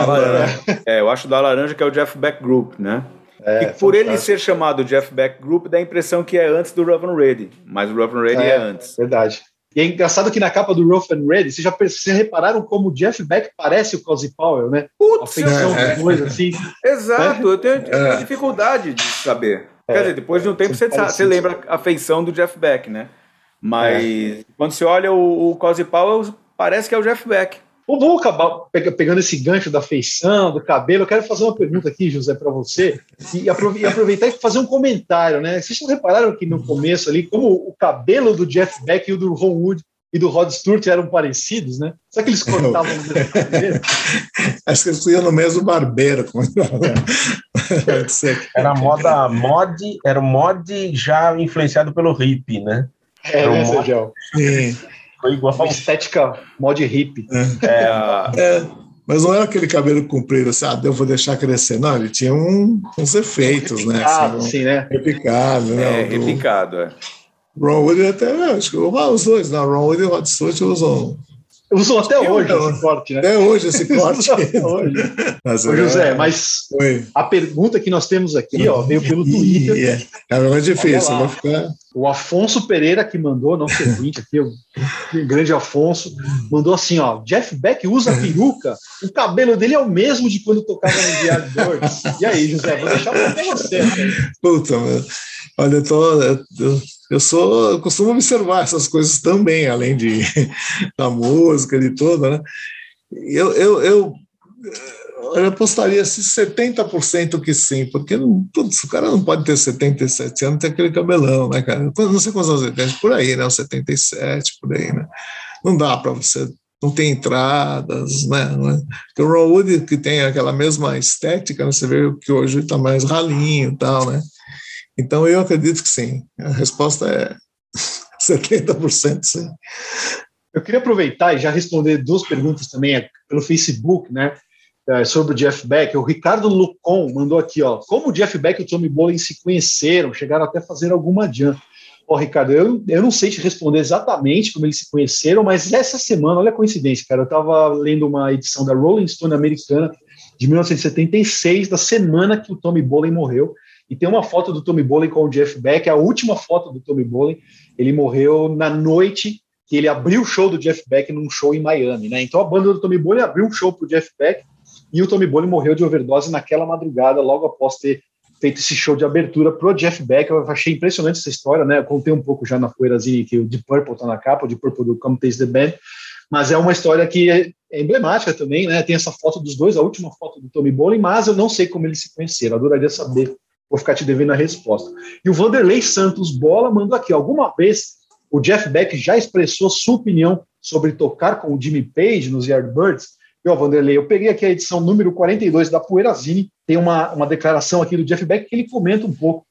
o laranja? (laughs) É, eu acho o da Laranja que é o Jeff Beck Group, né? É, e por ele fantástico. ser chamado Jeff Beck Group, dá a impressão que é antes do Raven Ready, mas o Raven Ready é, É. antes. Verdade. E é engraçado que na capa do Rough and Ready, vocês já vocês repararam como o Jeff Beck parece o Cozy Powell, né? Putz, é, dos dois, assim. exato, eu tenho, É. dificuldade de saber. É. Quer dizer, depois de um tempo você, Parece você lembra a feição do Jeff Beck, né? Mas quando você olha o, o Cozy Powell, parece que é o Jeff Beck. Vamos acabar pegando esse gancho da feição, do cabelo. Eu quero fazer uma pergunta aqui, José, para você, e aproveitar e fazer um comentário, né? Vocês não repararam que no começo ali, como o cabelo do Jeff Beck e o do Ron Wood e do Rod Stewart eram parecidos, né? Só que eles cortavam cabelo. (laughs) Acho que eles iam no mesmo barbeiro. era moda mod, era mod já influenciado pelo hip, né? É, né, mod... Sim. Foi igual. Uma estética mod hip. É. É, é, mas não era aquele cabelo comprido assim, ah, eu vou deixar crescer. Não, ele tinha um, uns efeitos, né? Repicado, assim, sim, né? Repicado, né? É, repicado, é. Ron Wood até, acho que os dois, não, Ron Wood e Rod Stewart usam Usam até hoje eu, esse corte, né? Até hoje esse (laughs) corte. hoje. (laughs) Mas, Ô, José, mas Oi. a pergunta que nós temos aqui ó, veio pelo Twitter. Yeah. É mais difícil, vai ficar. O Afonso Pereira que mandou, nosso ouvinte aqui, o grande Afonso, mandou assim: ó, Jeff Beck usa peruca, o cabelo dele é o mesmo de quando tocava no Diário Birds. E aí, José, vou deixar para você. Puta, meu. olha, eu tô. Eu, eu sou, eu costumo observar essas coisas também, além de (laughs) da música, de tudo, né? Eu, eu, eu, eu apostaria assim, 70% que sim, porque putz, o cara não pode ter 77 anos e ter aquele cabelão, né, cara? Não sei quantos anos ele tem, por aí, né? 77, por aí, né? Não dá para você não tem entradas, né? É? O Ron Wood, que tem aquela mesma estética, né? você vê que hoje está mais ralinho e tal, né? Então, eu acredito que sim. A resposta é (laughs) 70% sim. Eu queria aproveitar e já responder duas perguntas também é, pelo Facebook, né? É, sobre o Jeff Beck. O Ricardo Lucon mandou aqui, ó. Como o Jeff Beck e o Tommy Bolin se conheceram, chegaram até a fazer alguma jam. Ó, Ricardo, eu, eu não sei te responder exatamente como eles se conheceram, mas essa semana, olha a coincidência, cara, eu estava lendo uma edição da Rolling Stone americana de 1976, da semana que o Tommy Bolin morreu, e tem uma foto do Tommy Bolin com o Jeff Beck, a última foto do Tommy Bolin. Ele morreu na noite que ele abriu o show do Jeff Beck num show em Miami, né? Então a banda do Tommy Bolin abriu um show pro Jeff Beck e o Tommy Bolin morreu de overdose naquela madrugada, logo após ter feito esse show de abertura pro Jeff Beck. Eu achei impressionante essa história, né? Eu contei um pouco já na poeirazinha que o Deep Purple tá na capa, o Deep Purple do Come Taste the Band, mas é uma história que é emblemática também, né? Tem essa foto dos dois, a última foto do Tommy Bolin, mas eu não sei como eles se conheceram. Adoraria saber Vou ficar te devendo a resposta. E o Vanderlei Santos Bola mandou aqui: alguma vez o Jeff Beck já expressou sua opinião sobre tocar com o Jimmy Page nos Yardbirds? E, ó, Vanderlei, eu peguei aqui a edição número 42 da Poeirazine, tem uma, uma declaração aqui do Jeff Beck que ele comenta um pouco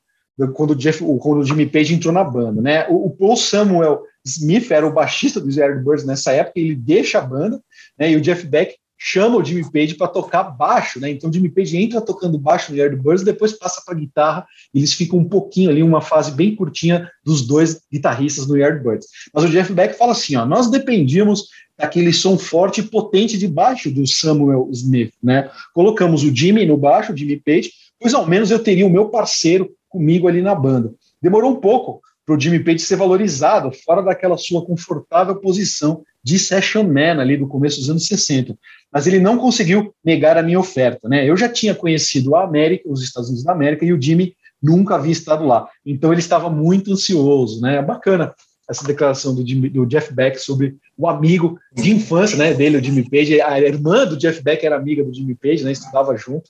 quando o, Jeff, quando o Jimmy Page entrou na banda. Né? O, o Paul Samuel Smith era o baixista dos Yardbirds nessa época, ele deixa a banda, né, e o Jeff Beck chama o Jimmy Page para tocar baixo, né? Então o Jimmy Page entra tocando baixo no Yardbirds, depois passa para guitarra, eles ficam um pouquinho ali, uma fase bem curtinha dos dois guitarristas no Yardbirds. Mas o Jeff Beck fala assim, ó, nós dependíamos daquele som forte e potente de baixo do Samuel Smith, né? Colocamos o Jimmy no baixo, o Jimmy Page, pois ao menos eu teria o meu parceiro comigo ali na banda. Demorou um pouco para o Jimmy Page ser valorizado fora daquela sua confortável posição de session man ali do começo dos anos 60 mas ele não conseguiu negar a minha oferta. Né? Eu já tinha conhecido a América, os Estados Unidos da América, e o Jimmy nunca havia estado lá. Então ele estava muito ansioso. Né? Bacana essa declaração do, Jimmy, do Jeff Beck sobre o amigo de infância né, dele, o Jimmy Page. A irmã do Jeff Beck era amiga do Jimmy Page, né, estudava junto.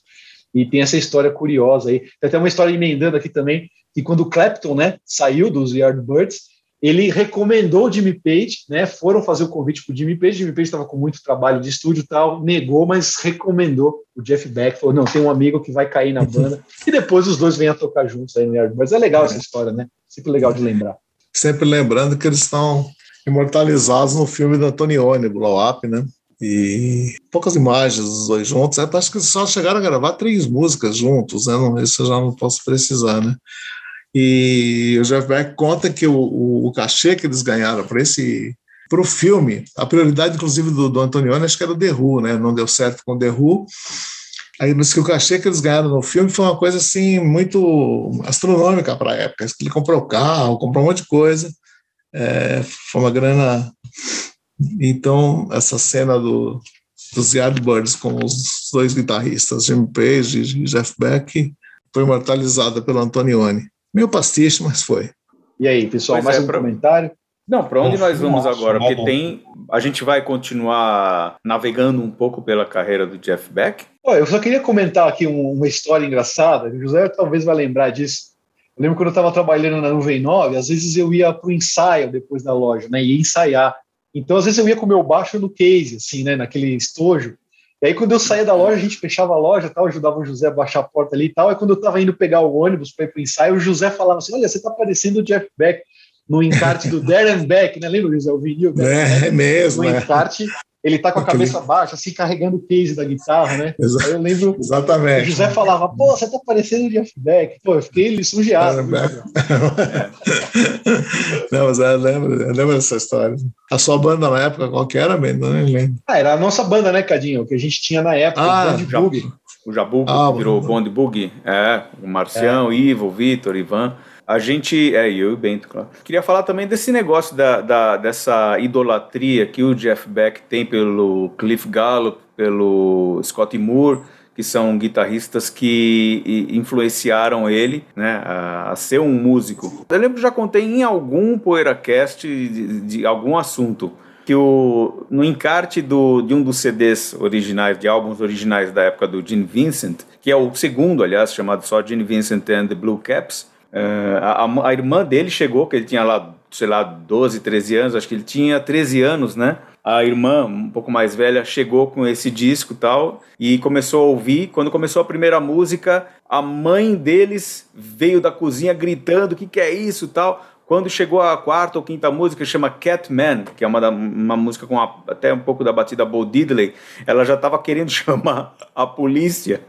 E tem essa história curiosa aí. Tem até uma história emendando aqui também, que quando o Clapton né, saiu dos Yardbirds, ele recomendou o Jimmy Page, né? Foram fazer o convite para o Jimmy Page. Jimmy Page estava com muito trabalho de estúdio e tal, negou, mas recomendou o Jeff Beck. Falou: não, tem um amigo que vai cair na banda. (laughs) e depois os dois vêm a tocar juntos aí no Yardbirds. É legal essa história, né? Sempre legal de lembrar. Sempre lembrando que eles estão imortalizados no filme da Antonioni, Blow Up, né? E poucas imagens dos dois juntos. Acho que só chegaram a gravar três músicas juntos, né? Não, isso eu já não posso precisar, né? E o Jeff Beck conta que o, o, cachê que eles ganharam para esse para o filme, a prioridade, inclusive, do, do Antonioni, acho que era o The Who, né? Não deu certo com o The Who. Aí, mas que o cachê que eles ganharam no filme foi uma coisa assim muito astronômica para a época. Ele comprou carro, comprou um monte de coisa. É, foi uma grana. Então, essa cena do, dos Yardbirds com os dois guitarristas, Jimmy Page e Jeff Beck, foi imortalizada pelo Antonioni. Meio pastiche, mas foi. E aí, pessoal, pois mais é, um pra... comentário? Não, para onde nós vamos agora? Porque tem. A gente vai continuar navegando um pouco pela carreira do Jeff Beck. eu só queria comentar aqui uma história engraçada. O José talvez vai lembrar disso. Eu lembro quando eu estava trabalhando na Nuvem 9, às vezes eu ia para o ensaio depois da loja, né? Ia ensaiar. Então, às vezes eu ia com o meu baixo no case, assim, né? Naquele estojo. E aí, quando eu saía da loja, a gente fechava a loja, tal, ajudava o José a baixar a porta ali e tal. E quando eu estava indo pegar o ônibus para ir para o ensaio, o José falava assim: Olha, você está parecendo o Jeff Beck no encarte do (laughs) Darren Beck, né? Lembra, José? O vinil? É, é mesmo. No é. encarte, ele tá com a cabeça baixa, assim, carregando o case da guitarra, né? Exa eu lembro. (laughs) Exatamente. O José falava, pô, você tá parecendo o Jeff Beck. Pô, eu fiquei lisonjeado. (laughs) Não, mas eu lembro, eu lembro dessa história. A sua banda na época, qual que era, mesmo? Não lembro. Ah, era a nossa banda, né, Cadinho? Que a gente tinha na época, ah, o Band Boogie. O Jabu ah, virou Bond Boogie. É, o Marcião, é. Ivo, Vitor, Ivan. A gente, é, eu e o Bento, claro. Queria falar também desse negócio da, da, dessa idolatria que o Jeff Beck tem pelo Cliff Gallup, pelo Scott Moore, que são guitarristas que influenciaram ele né, a, ser um músico. Eu lembro que já contei em algum PoeiraCast de, de algum assunto que o, no encarte do, de um dos CDs originais, de álbuns originais da época do Gene Vincent, que é o segundo, aliás, chamado só Gene Vincent and the Blue Caps, Uh, a, a, irmã dele chegou, que ele tinha lá, sei lá, 12, 13 anos, acho que ele tinha 13 anos, né? A irmã, um pouco mais velha, chegou com esse disco tal, e começou a ouvir. Quando começou a primeira música, a mãe deles veio da cozinha gritando: O que, que é isso tal? Quando chegou a quarta ou quinta música, chama Catman, que é uma, da, uma música com a, até um pouco da batida Bo Diddley, ela já estava querendo (laughs) chamar a polícia,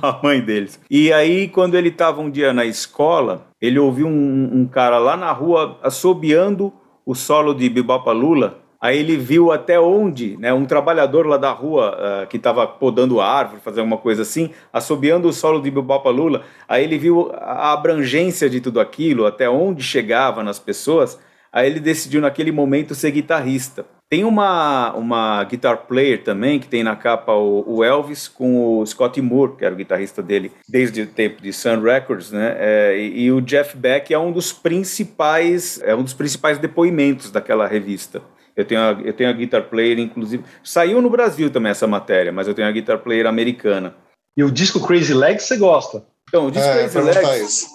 a mãe deles. E aí, quando ele estava um dia na escola, ele ouviu um, um cara lá na rua assobiando o solo de Bebop Lula Aí ele viu até onde, né, um trabalhador lá da rua uh, que estava podando árvore, fazendo uma coisa assim, assobiando o solo de Lula. Aí ele viu a abrangência de tudo aquilo, até onde chegava nas pessoas. Aí ele decidiu naquele momento ser guitarrista. Tem uma, uma guitar player também, que tem na capa o, o, Elvis com o Scott Moore, que era o guitarrista dele desde o tempo de Sun Records, né? É, e, e, o Jeff Beck é um dos principais, é um dos principais depoimentos daquela revista. Eu tenho, a, eu tenho a Guitar Player, inclusive. Saiu no Brasil também essa matéria, mas eu tenho a Guitar Player americana. E o disco Crazy Legs você gosta? Então, o disco é, Crazy Legs.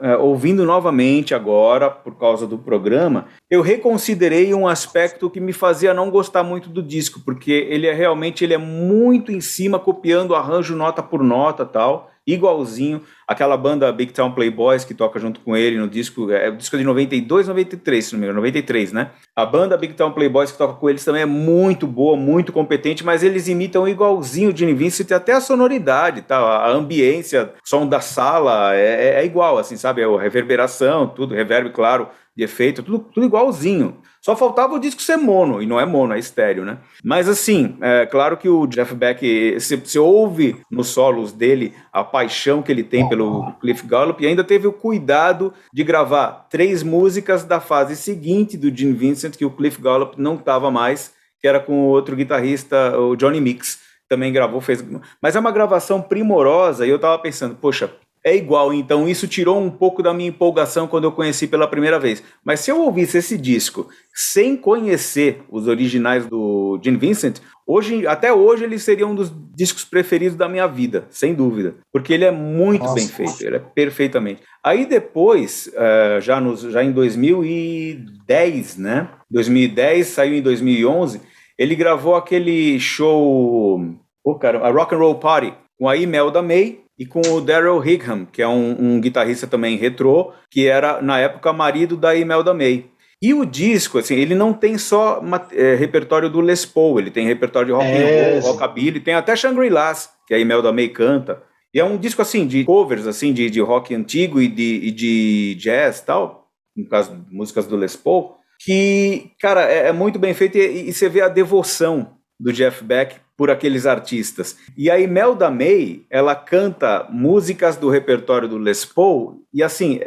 É, ouvindo novamente agora, por causa do programa, eu reconsiderei um aspecto que me fazia não gostar muito do disco, porque ele é realmente ele é muito em cima, copiando arranjo nota por nota tal igualzinho aquela banda Big Town Playboys que toca junto com ele no disco, é o disco de 92, 93, se não me engano, 93, né? A banda Big Town Playboys que toca com eles também é muito boa, muito competente, mas eles imitam igualzinho o Gene Vincent, até a sonoridade, tá? A ambiência, som da sala é, é igual, assim, sabe? É a reverberação, tudo, reverb, claro, de efeito, tudo, tudo igualzinho. Só faltava o disco ser mono, e não é mono, é estéreo, né? Mas assim, é claro que o Jeff Beck, você ouve nos solos dele a paixão que ele tem pelo Cliff Gallup, e ainda teve o cuidado de gravar três músicas da fase seguinte do Gene Vincent, que o Cliff Gallup não estava mais, que era com o outro guitarrista, o Johnny Mix, também gravou, fez. Mas é uma gravação primorosa, e eu tava pensando, poxa, é igual, então isso tirou um pouco da minha empolgação quando eu conheci pela primeira vez. Mas se eu ouvisse esse disco sem conhecer os originais do Gene Vincent, hoje, até hoje ele seria um dos discos preferidos da minha vida, sem dúvida, porque ele é muito Nossa. bem feito, ele é perfeitamente. Aí depois, uh, já, nos, já em 2010, né? 2010 saiu em 2011, ele gravou aquele show, oh, cara, a Rock and Roll Party com a Imelda May e com o Daryl Higham, que é um, um, guitarrista também retrô, que era, na época, marido da Imelda May. E o disco, assim, ele não tem só é, repertório do Les Paul, ele tem repertório de rock é, and roll, rockabilly, tem até Shangri-Las, que a Imelda May canta. E é um disco, assim, de covers, assim, de, de rock antigo e de, e de jazz tal, no caso, músicas do Les Paul, que, cara, é, é muito bem feito e, e você vê a devoção do Jeff Beck por aqueles artistas. E a Imelda May, ela canta músicas do repertório do Les Paul, e assim,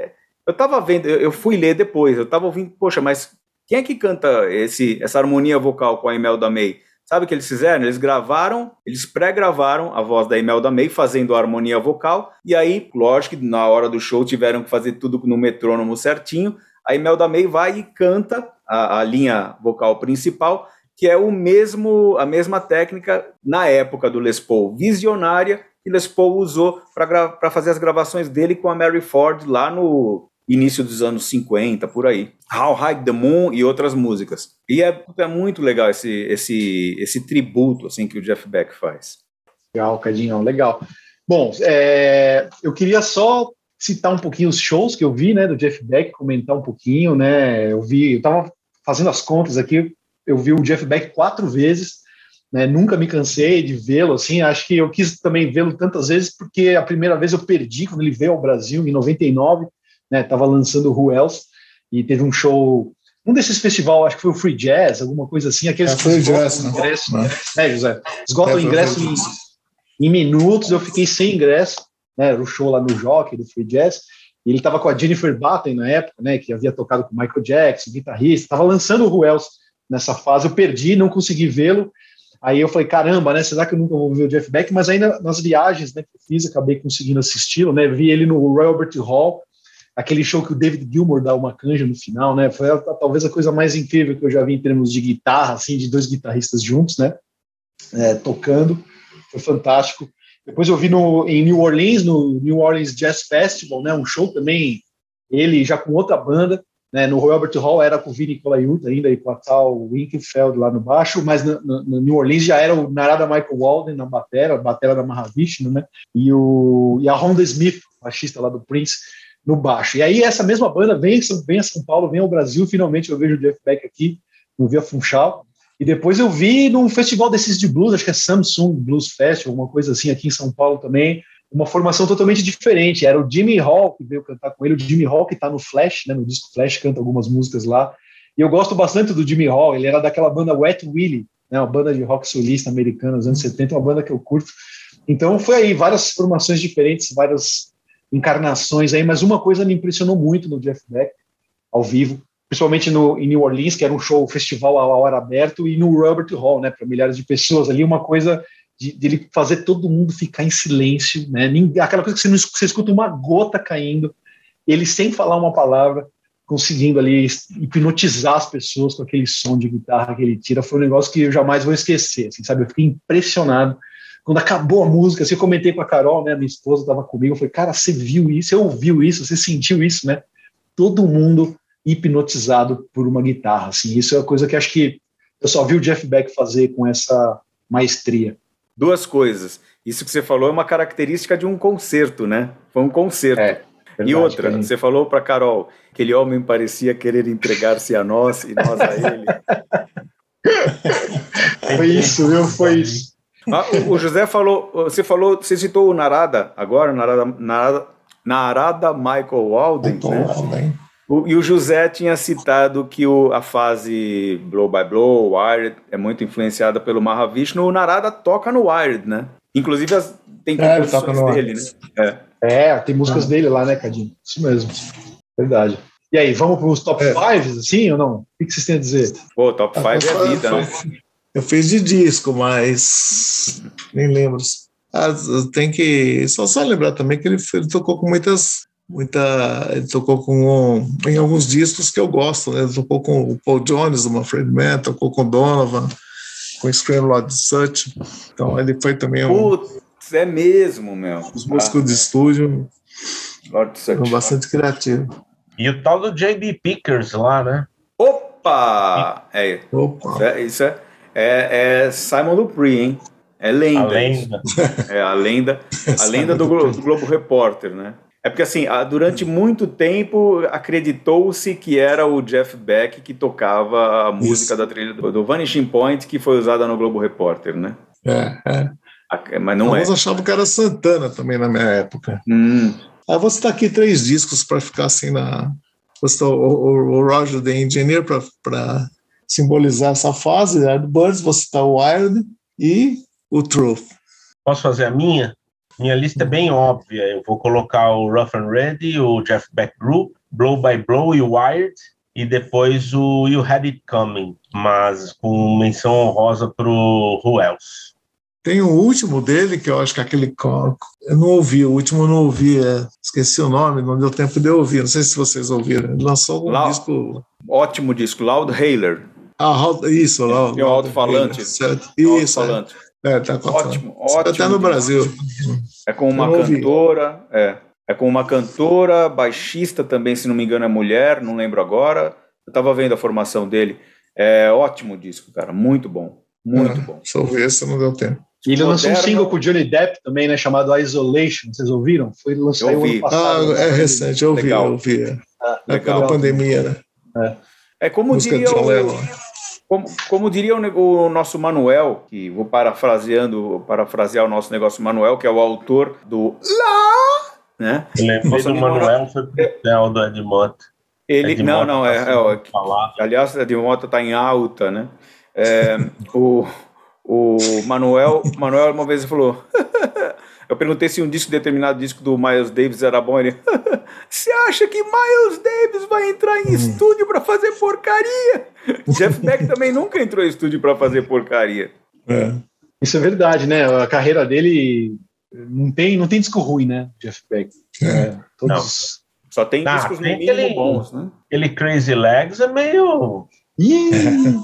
eu tava vendo, eu fui ler depois, eu tava ouvindo, poxa, mas quem é que canta esse, essa harmonia vocal com a Imelda May? Sabe o que eles fizeram? Eles gravaram, eles pré-gravaram a voz da Imelda May fazendo a harmonia vocal, e aí, lógico que na hora do show tiveram que fazer tudo no metrônomo certinho, a Imelda May vai e canta a, a linha vocal principal, que é o mesmo a mesma técnica na época do Les Paul, visionária, que Les Paul usou para fazer as gravações dele com a Mary Ford lá no início dos anos 50, por aí. How High the Moon e outras músicas. E é, é muito legal esse, esse, esse tributo assim que o Jeff Beck faz. Legal, Cadinho, legal. Bom, é, eu queria só citar um pouquinho os shows que eu vi, né, do Jeff Beck, comentar um pouquinho, né, eu vi, eu tava fazendo as contas aqui, eu vi o Jeff Beck quatro vezes, né, nunca me cansei de vê-lo, assim, acho que eu quis também vê-lo tantas vezes porque a primeira vez eu perdi quando ele veio ao Brasil, em 99, né, tava lançando o Who Else, e teve um show, um desses festivais, acho que foi o Free Jazz, alguma coisa assim, aqueles é, que Free Jazz, ingresso, né? É, José, esgotam é, o ingresso em, em minutos, eu fiquei sem ingresso, né, o show lá no Jockey, do Free Jazz, e ele estava com a Jennifer Batten na época, né, que havia tocado com Michael Jackson, guitarrista, estava lançando o Ruels nessa fase, eu perdi, não consegui vê-lo, aí eu falei, caramba, né, será que eu nunca vou ver o Jeff Beck? Mas ainda nas viagens, né, que eu fiz, acabei conseguindo assisti-lo, né, vi ele no Royal Albert Hall, aquele show que o David Gilmour dá uma canja no final, né, foi a, talvez a coisa mais incrível que eu já vi em termos de guitarra, assim, de dois guitarristas juntos, né, é, tocando, foi fantástico. Depois eu vi no, em New Orleans, no New Orleans Jazz Festival, né, um show também, ele já com outra banda, né, no Robert Hall era com o Vini Colaiuta ainda e com a tal Winkelfeld lá no baixo, mas no, no, New Orleans já era o Narada Michael Walden na batera, a batera da Mahavishnu, né, e, o, e a Honda Smith, baixista lá do Prince, no baixo. E aí essa mesma banda vem, vem a São Paulo, vem ao Brasil, finalmente eu vejo o Jeff Beck aqui, no Via Funchal, e depois eu vi num festival desses de blues, acho que é Samsung Blues Festival, alguma coisa assim, aqui em São Paulo também, uma formação totalmente diferente. Era o Jimmy Hall que veio cantar com ele, o Jimmy Hall que está no Flash, né, no disco Flash, canta algumas músicas lá. E eu gosto bastante do Jimmy Hall, ele era daquela banda Wet Willie, né, uma banda de rock solista americana dos anos 70, uma banda que eu curto. Então foi aí várias formações diferentes, várias encarnações aí, mas uma coisa me impressionou muito no Jeff Beck, ao vivo, principalmente no, em New Orleans, que era um show, festival a hora aberto, e no Robert Hall, né, para milhares de pessoas ali, uma coisa de, de, ele fazer todo mundo ficar em silêncio, né, aquela coisa que você, não, você escuta uma gota caindo, ele sem falar uma palavra, conseguindo ali hipnotizar as pessoas com aquele som de guitarra que ele tira, foi um negócio que eu jamais vou esquecer, assim, sabe, eu fiquei impressionado, quando acabou a música, assim, eu comentei com a Carol, né, minha esposa estava comigo, eu falei, cara, você viu isso, você ouviu isso, você sentiu isso, né, todo mundo hipnotizado por uma guitarra. Assim, isso é uma coisa que acho que eu só vi o Jeff Beck fazer com essa maestria. Duas coisas. Isso que você falou é uma característica de um concerto, né? Foi um concerto. É, verdade, e outra, gente... você falou para Carol, aquele homem parecia querer entregar-se a nós e nós a ele. (laughs) foi isso, viu? Foi isso. Ah, o José falou, você falou, você citou o Narada agora, Narada, Narada, Narada Michael Walden, né? Walden. O, e o José tinha citado que o, a fase Blow by Blow, Wired, é muito influenciada pelo Mahavishnu. O Narada toca no Wired, né? Inclusive as, tem é, composições dele, né? É. é. tem músicas ah. dele lá, né, Cadinho? Isso mesmo. Verdade. E aí, vamos para os top 5, é. assim, ou não? O que vocês têm a dizer? Pô, top 5 é vida, né? Eu fiz de disco, mas nem lembro. Ah, tem que. Só, só lembrar também que ele, ele tocou com muitas muita. Ele tocou com em alguns discos que eu gosto, né? Ele tocou com o Paul Jones, do Manfred Mann, tocou com Donovan, com Scream Lord Such. Então ele foi também um. Putz, é mesmo, meu. Os músicos ah, de estúdio. Lord Such. bastante criativo. E o tal do JB Pickers lá, né? Opa! É, Opa. Isso é, isso é, é, é Simon Dupree, hein? É lenda. A lenda. É a lenda, a (laughs) lenda do, do Globo Repórter, né? É porque, assim, durante muito tempo acreditou-se que era o Jeff Beck que tocava a música Isso. da trilha do, do, Vanishing Point, que foi usada no Globo Repórter, né? É, é. Mas não Alguns é. achavam que era Santana também na minha época. Hum. Aí você está aqui três discos para ficar assim na. Você o, o, o Roger the Engineer para simbolizar essa fase, né? Birds, você está o Wild e o Truth. Posso fazer a minha? Minha lista é bem óbvia. Eu vou colocar o Rough and Ready, o Jeff Beck Group, Blow by Blow e o Wired, e depois o You Had It Coming, mas com menção honrosa pro Who Else. Tem o último dele, que eu acho que é aquele. Eu não ouvi, o último eu não ouvi, é, esqueci o nome, não deu tempo de eu ouvir. Não sei se vocês ouviram. Ele lançou um disco. Ótimo disco, Loud Hailer. Ah, isso, Loud. É o alto-falante. Isso. Alto é, tá ótimo, ótimo. Até no Brasil. É com uma cantora, é. É com uma cantora, baixista também, se não me engano, é mulher, não lembro agora. Eu tava vendo a formação dele. É ótimo disco, cara. Muito bom. Muito é, bom. Só ouvir esse não deu tempo. E ele lançou um single com o Johnny Depp também, né? Chamado Isolation. Vocês ouviram? Foi lançado ano passado. Ah, é recente, eu ouvi, legal. eu ouvi. É. Ah, é pela pandemia, né? É, é como Música diria o, como, como diria o, o, nosso Manuel, que vou parafraseando, parafrasear o nosso negócio Manuel, que é o autor do Lá, né? Eu lembrei do Manuel, foi pro do Edmota. Ele, Edmota não, não, é, é, é aliás, a Edmota está em alta, né? É, (laughs) o, o Manuel, Manuel uma vez falou, (laughs) eu perguntei se um disco, determinado disco do Miles Davis era bom, ele, (laughs) você acha que Miles Davis vai entrar em estúdio para fazer porcaria? (laughs) Jeff Beck também nunca entrou em estúdio para fazer porcaria. É. Isso é verdade, né? A carreira dele não tem, não tem disco ruim, né? Jeff Beck. É. É, todos... Só tem ah, discos tem aquele, bons, né? Aquele Crazy Legs é meio Ih,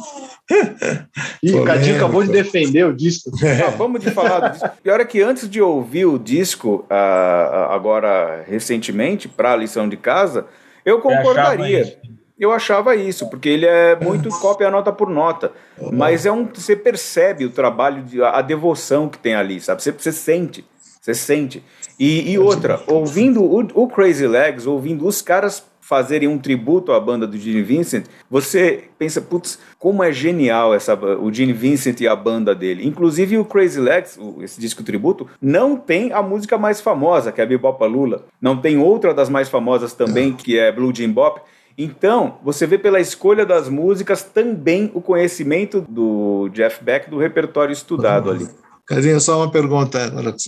(laughs) Ih o Cadinho acabou de defender o disco. Vamos de falar do disco. Pior é que antes de ouvir o disco, uh, agora recentemente, para a lição de casa, eu concordaria. Eu achava isso, porque ele é muito cópia nota por nota. Mas é um. Você percebe o trabalho, de, a devoção que tem ali, sabe? Você, você sente. Você sente. E, e outra, ouvindo o, o Crazy Legs, ouvindo os caras fazerem um tributo à banda do Gene Vincent, você pensa, putz, como é genial essa, o Gene Vincent e a banda dele. Inclusive o Crazy Legs, esse disco tributo, não tem a música mais famosa, que é a Bebop Lula. Não tem outra das mais famosas também, que é Blue Jean Bop. Então, você vê pela escolha das músicas também o conhecimento do Jeff Beck do repertório estudado ali. Cadinho, só uma pergunta,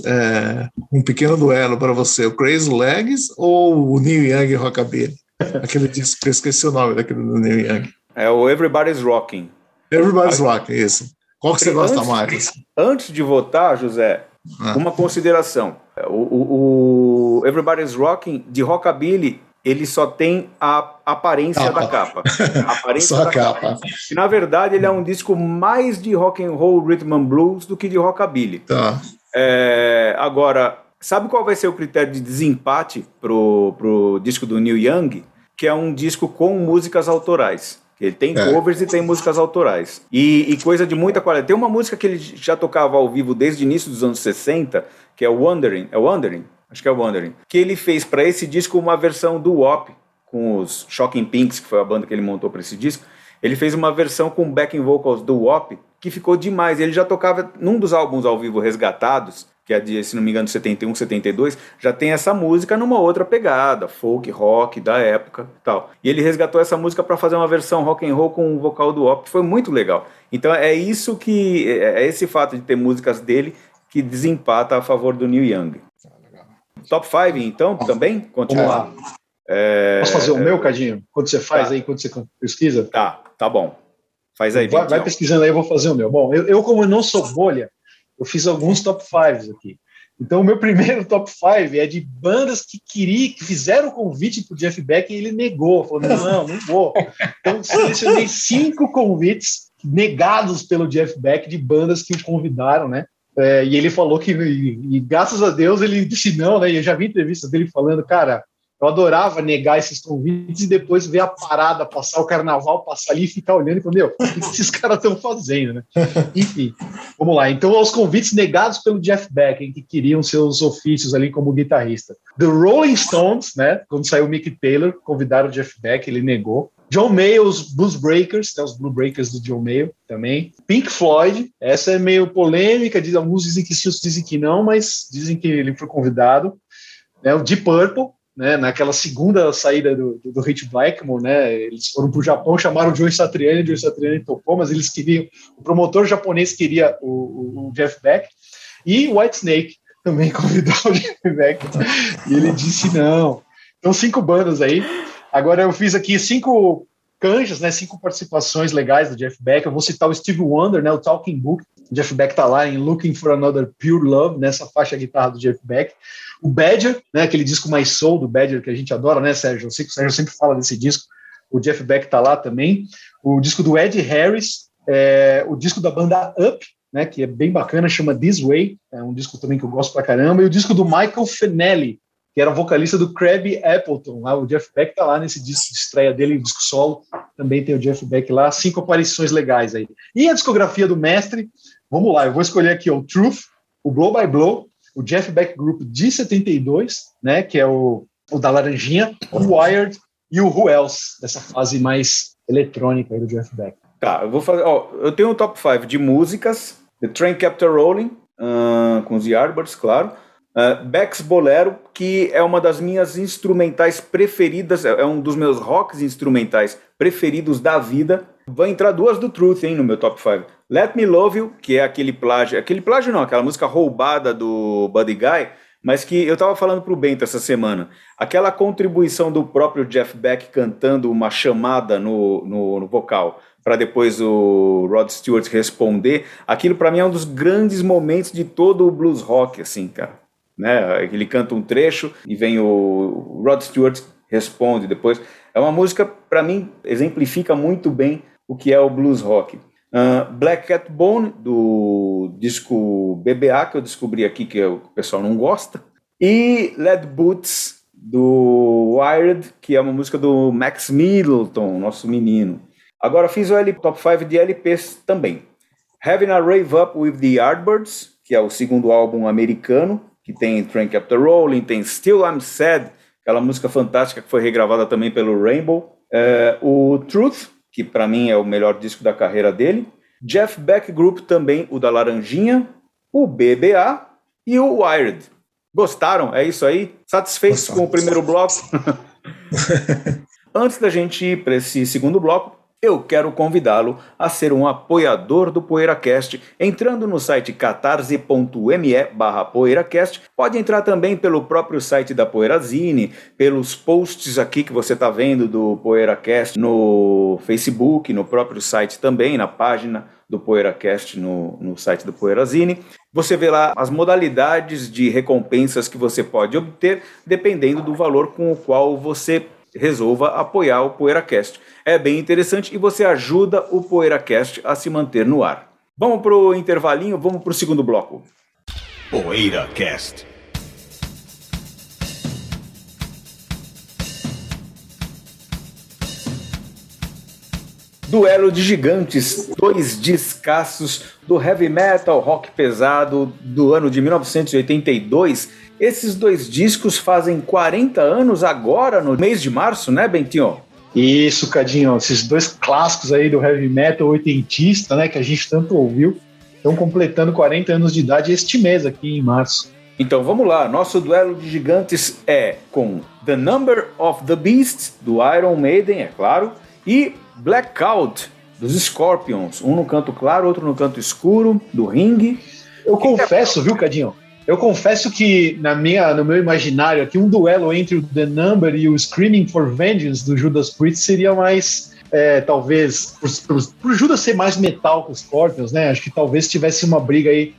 é, um pequeno duelo para você, o Crazy Legs ou o Neil Young Rockabilly? Aquele disco que eu esqueci o nome daquele do Neil Young. É o Everybody's Rocking. Everybody's Rocking, isso. Qual que você gosta antes, mais? Antes de votar, José, ah. uma consideração. O, o, o, Everybody's Rocking de Rockabilly, ele só tem a aparência capa. da capa. A aparência só da a capa. capa. E, na verdade, ele é um disco mais de rock and roll, rhythm and blues do que de rockabilly. Tá. É, agora, Sabe qual vai ser o critério de desempate pro, pro disco do Neil Young? Que é um disco com músicas autorais. Ele tem é. covers e tem músicas autorais. E, e, coisa de muita qualidade. Tem uma música que ele já tocava ao vivo desde o início dos anos 60, que é o Wandering. É Wandering? Acho que é Wandering. Que ele fez para esse disco uma versão do WOP, com os Shocking Pinks, que foi a banda que ele montou para esse disco. Ele fez uma versão com backing vocals do WOP, que ficou demais. Ele já tocava num dos álbuns ao vivo resgatados, que é de, se não me engano, 71, 72, já tem essa música numa outra pegada, folk, rock da época tal. E ele resgatou essa música para fazer uma versão rock and roll com o vocal do Op, que foi muito legal. Então é isso que é, é esse fato de ter músicas dele que desempata a favor do Neil Young. Top 5, então, também? Continua. Vamos lá. É... Posso fazer o meu, Cadinho? Quando você faz tá. aí, quando você pesquisa? Tá, tá bom. Faz aí, vai, vai pesquisando aí, eu vou fazer o meu. Bom, eu, eu como eu não sou bolha, eu fiz alguns top fives aqui. Então, o meu (laughs) primeiro top 5 é de bandas que queriam, que fizeram o convite para o Jeff Beck e ele negou. Falou: não, não vou. Então, selecionei cinco convites negados pelo Jeff Beck de bandas que o convidaram, né? É, e ele falou que, e, e, graças a Deus, ele disse não, né? E eu já vi entrevistas dele falando, cara, eu adorava negar esses convites e depois ver a parada, passar o carnaval, passar ali e ficar olhando e falar, meu, o que esses (laughs) caras estão fazendo, né? Enfim, vamos lá. Então, aos convites negados pelo Jeff Beck, que queriam seus ofícios ali como guitarrista. The Rolling Stones, né? Quando saiu o Mick Taylor, convidaram o Jeff Beck, ele negou. John Mayer, os Blues Breakers, né, os Blue Breakers do John Mayer também. Pink Floyd, essa é meio polêmica, diz, alguns dizem que sim, outros dizem que não, mas dizem que ele foi convidado. Né, o Deep Purple, né, naquela segunda saída do, do, do Hit Blackmore, né, eles foram para o Japão, chamaram o Joe Satriani, o Joe Satriani topou, mas eles queriam, o promotor japonês queria o, o, o Jeff Beck, e White Snake também (laughs) convidou o Jeff Beck, e ele disse não. Então, cinco bandas aí. Agora eu fiz aqui cinco canjas, né, cinco participações legais do Jeff Beck. Eu vou citar o Steve Wonder, né, o Talking Book, O Jeff Beck tá lá em Looking for Another Pure Love, nessa faixa guitarra do Jeff Beck. O Badger, né, aquele disco mais soul do Badger que a gente adora, né, Sérgio? Eu sei que o Sérgio sempre fala desse disco. O Jeff Beck tá lá também. O disco do Ed Harris, é, o disco da banda Up, né, que é bem bacana, chama This Way, é um disco também que eu gosto pra caramba. E o disco do Michael Finelli, que era vocalista do Crabbe Appleton. Lá, o Jeff Beck tá lá nesse disco de estreia dele, o disco solo. Também tem o Jeff Beck lá, cinco aparições legais aí. E a discografia do mestre, vamos lá, eu vou escolher aqui o Truth, o Blow by Blow, o Jeff Beck Group de 72, né, que é o, o da Laranjinha, o Wired e o Who Else, dessa fase mais eletrônica aí do Jeff Beck. Tá, eu vou fazer. Ó, eu tenho um top 5 de músicas: The Train Kept Rolling, uh, com os Yardbirds, claro. Uh, Beck's Bolero, que é uma das minhas instrumentais preferidas, é, é um dos meus rocks instrumentais preferidos da vida. Vai entrar duas do Truth, hein, no meu top 5. Let Me Love You, que é aquele plágio, aquele plágio não, aquela música roubada do Buddy Guy, mas que eu tava falando pro Bento essa semana. Aquela contribuição do próprio Jeff Beck cantando uma chamada no, no, no vocal para depois o Rod Stewart responder, aquilo para mim é um dos grandes momentos de todo o blues rock, assim, cara né? Ele canta um trecho e vem o Rod Stewart responde depois. É uma música, para mim, exemplifica muito bem o que é o blues rock. Uh, Black Cat Bone, do disco BBA, que eu descobri aqui que o pessoal não gosta. E Led Boots, do Wired, que é uma música do Max Middleton, nosso menino. Agora fiz o L Top 5 de LPs também. Having a Rave Up with the Yardbirds, que é o segundo álbum americano que tem Train Kept Rolling, tem Still I'm Sad, aquela música fantástica que foi regravada também pelo Rainbow, é, o Truth, que para mim é o melhor disco da carreira dele, Jeff Beck Group também, o da Laranjinha, o BBA e o Wired. Gostaram? É isso aí? Satisfeitos com o primeiro bloco? (laughs) Antes da gente ir para esse segundo bloco, eu quero convidá-lo a ser um apoiador do PoeiraCast, entrando no site catarse.me barra PoeiraCast. Pode entrar também pelo próprio site da Poeirazine, pelos posts aqui que você está vendo do PoeiraCast no Facebook, no próprio site também, na página do PoeiraCast no, no site do Poeirazine. Você vê lá as modalidades de recompensas que você pode obter, dependendo do valor com o qual você resolva apoiar o PoeiraCast. É bem interessante e você ajuda o PoeiraCast a se manter no ar. Vamos para o intervalinho, vamos para o segundo bloco. PoeiraCast. Duelo de Gigantes, dois descassos do heavy metal, rock pesado do ano de 1982 esses dois discos fazem 40 anos agora, no mês de março, né, Bentinho? Isso, Cadinho. Esses dois clássicos aí do heavy metal oitentista, né, que a gente tanto ouviu, estão completando 40 anos de idade este mês aqui em março. Então vamos lá, nosso duelo de gigantes é com The Number of the Beast, do Iron Maiden, é claro, e Blackout, dos Scorpions, um no canto claro, outro no canto escuro, do Ring. Eu confesso, viu, Cadinho? Eu confesso que na minha, no meu imaginário aqui, um duelo entre o The Number e o Screaming for Vengeance do Judas Priest seria mais, é, talvez, por, Judas ser mais metal que os Scorpions, né? Acho que talvez tivesse uma briga aí,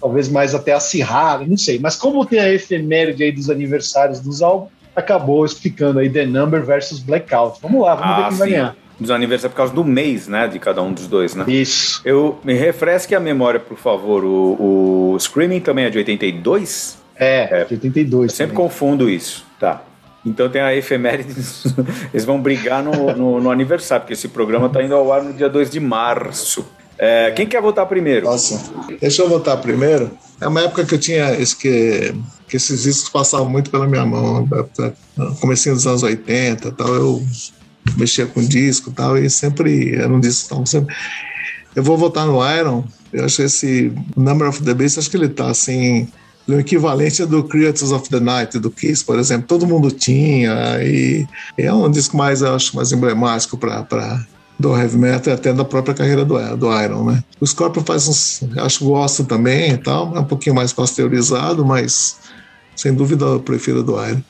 talvez mais até acirrada, não sei. Mas como tem a efeméride aí dos aniversários dos álbuns, acabou explicando aí The Number versus Blackout. Vamos lá, vamos ah, ver quem sim. vai ganhar dos aniversários por causa do mês, né, de cada um dos dois, né? Isso. Eu me refresque a memória, por favor. O, o Screaming também é de 82? É, é de 82. Eu sempre confundo isso. Tá. Então tem a efeméride, (laughs) eles vão brigar no, no, no, aniversário, porque esse programa tá indo ao ar no dia 2 de março. É, quem quer votar primeiro? Nossa, deixa eu votar primeiro. É uma época que eu tinha esse que, que esses discos passavam muito pela minha mão, comecinho dos anos 80 tal, eu mexia com disco e tal, e sempre era um disco tão sempre. Eu vou votar no Iron, eu acho esse Number of the Beast, acho que ele tá assim, o equivalente do Creatures of the Night do Kiss, por exemplo, todo mundo tinha, e é um disco mais, eu acho, mais emblemático para do heavy metal e até da própria carreira do, do Iron, né? O Scorpion faz uns, acho que gosto também e tal, é um pouquinho mais pasteurizado, mas sem dúvida eu prefiro do Iron.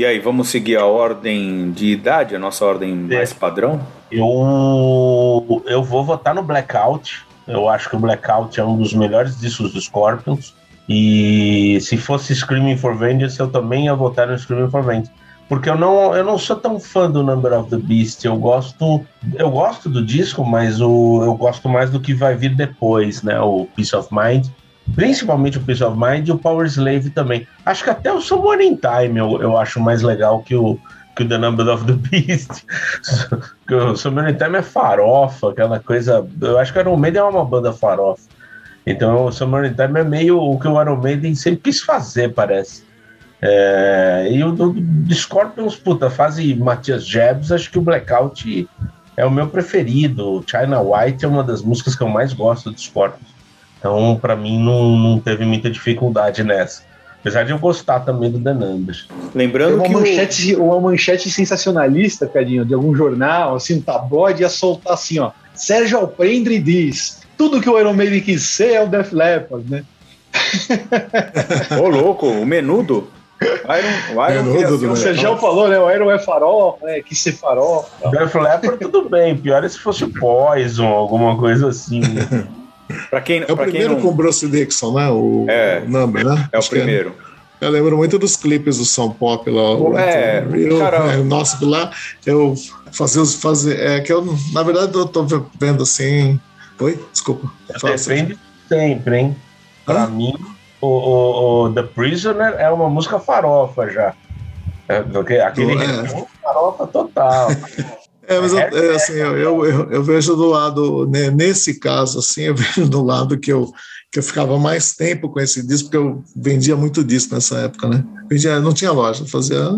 E aí, vamos seguir a ordem de idade, a nossa ordem é. mais padrão? Eu, eu vou votar no Blackout, Eu acho que o Blackout é um dos melhores discos do Scorpions. E se fosse Screaming for Vengeance, eu também ia votar no Screaming for Vengeance. Porque eu não, eu não sou tão fã do Number of the Beast. Eu gosto, eu gosto do disco, mas o, eu gosto mais do que vai vir depois, né? O Peace of Mind. Principalmente o Peace of Mind e o Power Slave também. Acho que até o Somewhere in Time eu, eu acho mais legal que o, que o The Number of the Beast. (laughs) o Somewhere in Time é farofa, aquela coisa. Eu acho que o Iron Maiden é uma banda farofa. Então o Summer in Time é meio o que o Iron Maiden sempre quis fazer, parece. É, e o do, do Scorpions, puta, fase Matias Jebs, acho que o Blackout é o meu preferido. China White é uma das músicas que eu mais gosto do Scorpions. Então, para mim, não, não teve muita dificuldade nessa. Apesar de eu gostar também do The Numbers. Lembrando uma que. Manchete, o... Uma manchete sensacionalista, Cadinho, de algum jornal, assim, um tabloide, ia soltar assim, ó. Sérgio Alprendre diz: tudo que o Iron Maiden quis ser é o Def Leppard, né? (laughs) Ô, louco, o menudo. Iron, o Iron menudo do Você já falou, né? O Iron é farol, né? Quis ser farol. Def Leppard, tudo bem. Pior é se fosse Poison, alguma coisa assim. (laughs) pra quem, é o primeiro não... com o Bruce Dixon, né? O, é, o Number, né? É o Acho primeiro. É. Eu lembro muito dos clipes do São Pop lá. É, eu, cara... (laughs) é, nossa, lá eu fazia os. Fazer, é que eu, na verdade, eu tô vendo assim. Oi? Desculpa. Depende sempre, hein? Pra Hã? mim, o, o, o, The Prisoner é uma música farofa já. É, porque aquele é. é farofa total. (laughs) É, mas eu, é, assim, eu, eu, eu, vejo do lado, né, nesse caso, assim, eu (laughs) vejo do lado que eu, que eu ficava mais tempo com esse disco, porque eu vendia muito disco nessa época, né? Vendia, não tinha loja, fazia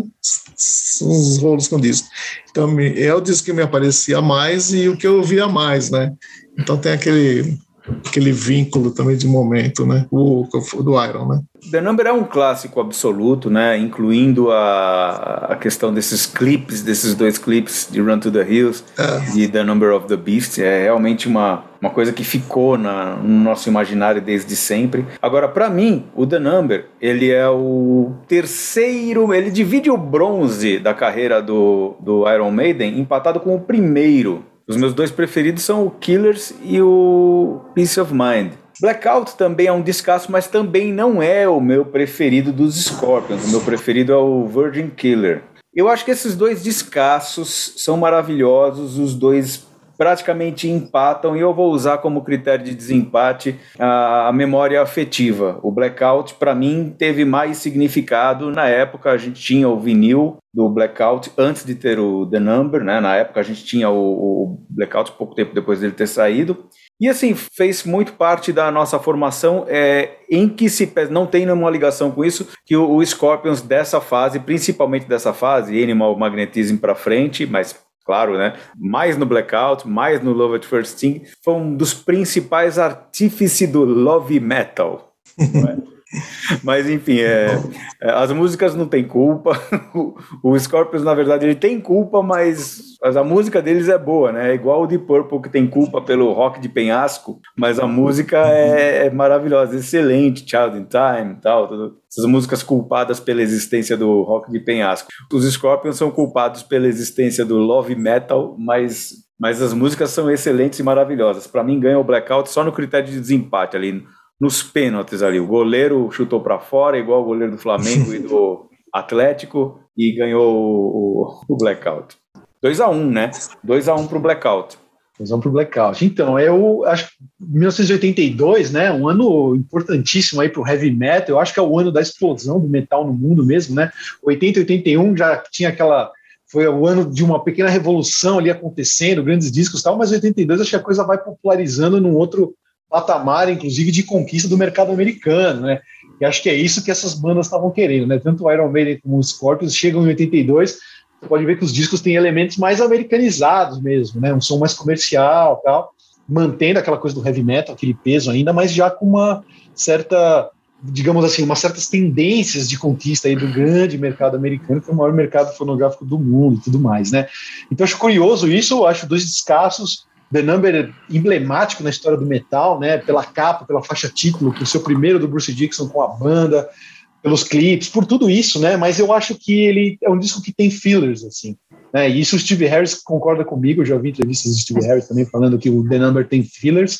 uns rolos com disco. Então, é o disco que me aparecia mais e o que eu via mais, né? Então tem aquele aquele vínculo também de momento, né? O, do Iron, né? The Number é um clássico absoluto, né? Incluindo a, a questão desses clipes, desses dois clipes de Run to the Hills é. e The Number of the Beast. É realmente uma, uma coisa que ficou na, no nosso imaginário desde sempre. Agora, para mim, o The Number, ele é o terceiro, ele divide o bronze da carreira do, do Iron Maiden empatado com o primeiro os meus dois preferidos são o Killers e o Peace of Mind. Blackout também é um descasso, mas também não é o meu preferido dos Scorpions. O meu preferido é o Virgin Killer. Eu acho que esses dois descassos são maravilhosos, os dois praticamente empatam e eu vou usar como critério de desempate a, a memória afetiva. O Blackout, para mim, teve mais significado. Na época, a gente tinha o vinil do Blackout antes de ter o The Number, né? Na época, a gente tinha o, o Blackout pouco tempo depois dele ter saído. E assim, fez muito parte da nossa formação, é, em que se não tem nenhuma ligação com isso, que o, o Scorpions dessa fase, principalmente dessa fase, Animal Magnetism para frente, mas claro, né? Mais no Blackout, mais no Love at First Sting, foi um dos principais artífices do love metal. (laughs) (laughs) Mas enfim, é, é, as músicas não têm culpa. (laughs) O, o Scorpions, na verdade, ele tem culpa, mas, mas a música deles é boa, né? É igual o Deep Purple que tem culpa pelo rock de penhasco, mas a música é, é maravilhosa, excelente, Child in Time, tal, tudo. Essas músicas culpadas pela existência do rock de penhasco. Os Scorpions são culpados pela existência do love metal, mas mas as músicas são excelentes e maravilhosas. Para mim ganha o Blackout só no critério de desempate ali nos pênaltis ali. O goleiro chutou para fora, igual o goleiro do Flamengo e do (laughs) Atlético, e ganhou o, o, blackout. 2 a 1 um, né? 2 a 1 um para o blackout. 2 a 1 para o blackout. Então, eu acho que 1982, né? Um ano importantíssimo aí para o heavy metal. Eu acho que é o ano da explosão do metal no mundo mesmo, né? 80 e 81 já tinha aquela foi o ano de uma pequena revolução ali acontecendo, grandes discos e tal, mas 82 acho que a coisa vai popularizando num outro patamar, inclusive, de conquista do mercado americano, né? E acho que é isso que essas bandas estavam querendo, né? Tanto o Iron Maiden como o Scorpions chegam em 82, você pode ver que os discos têm elementos mais americanizados mesmo, né? Um som mais comercial, tal, mantendo aquela coisa do heavy metal, aquele peso ainda, mas já com uma certa, digamos assim, umas certas tendências de conquista aí do grande mercado americano, que é o maior mercado fonográfico do mundo e tudo mais, né? Então acho curioso isso, acho dois descassos The Number emblemático na história do metal, né? Pela capa, pela faixa título, ser o primeiro do Bruce Dixon com a banda, pelos clipes, por tudo isso, né? Mas eu acho que ele é um disco que tem fillers, assim. Né? E isso o Steve Harris concorda comigo, já ouvi entrevistas do Steve Harris também falando que o The Number tem fillers.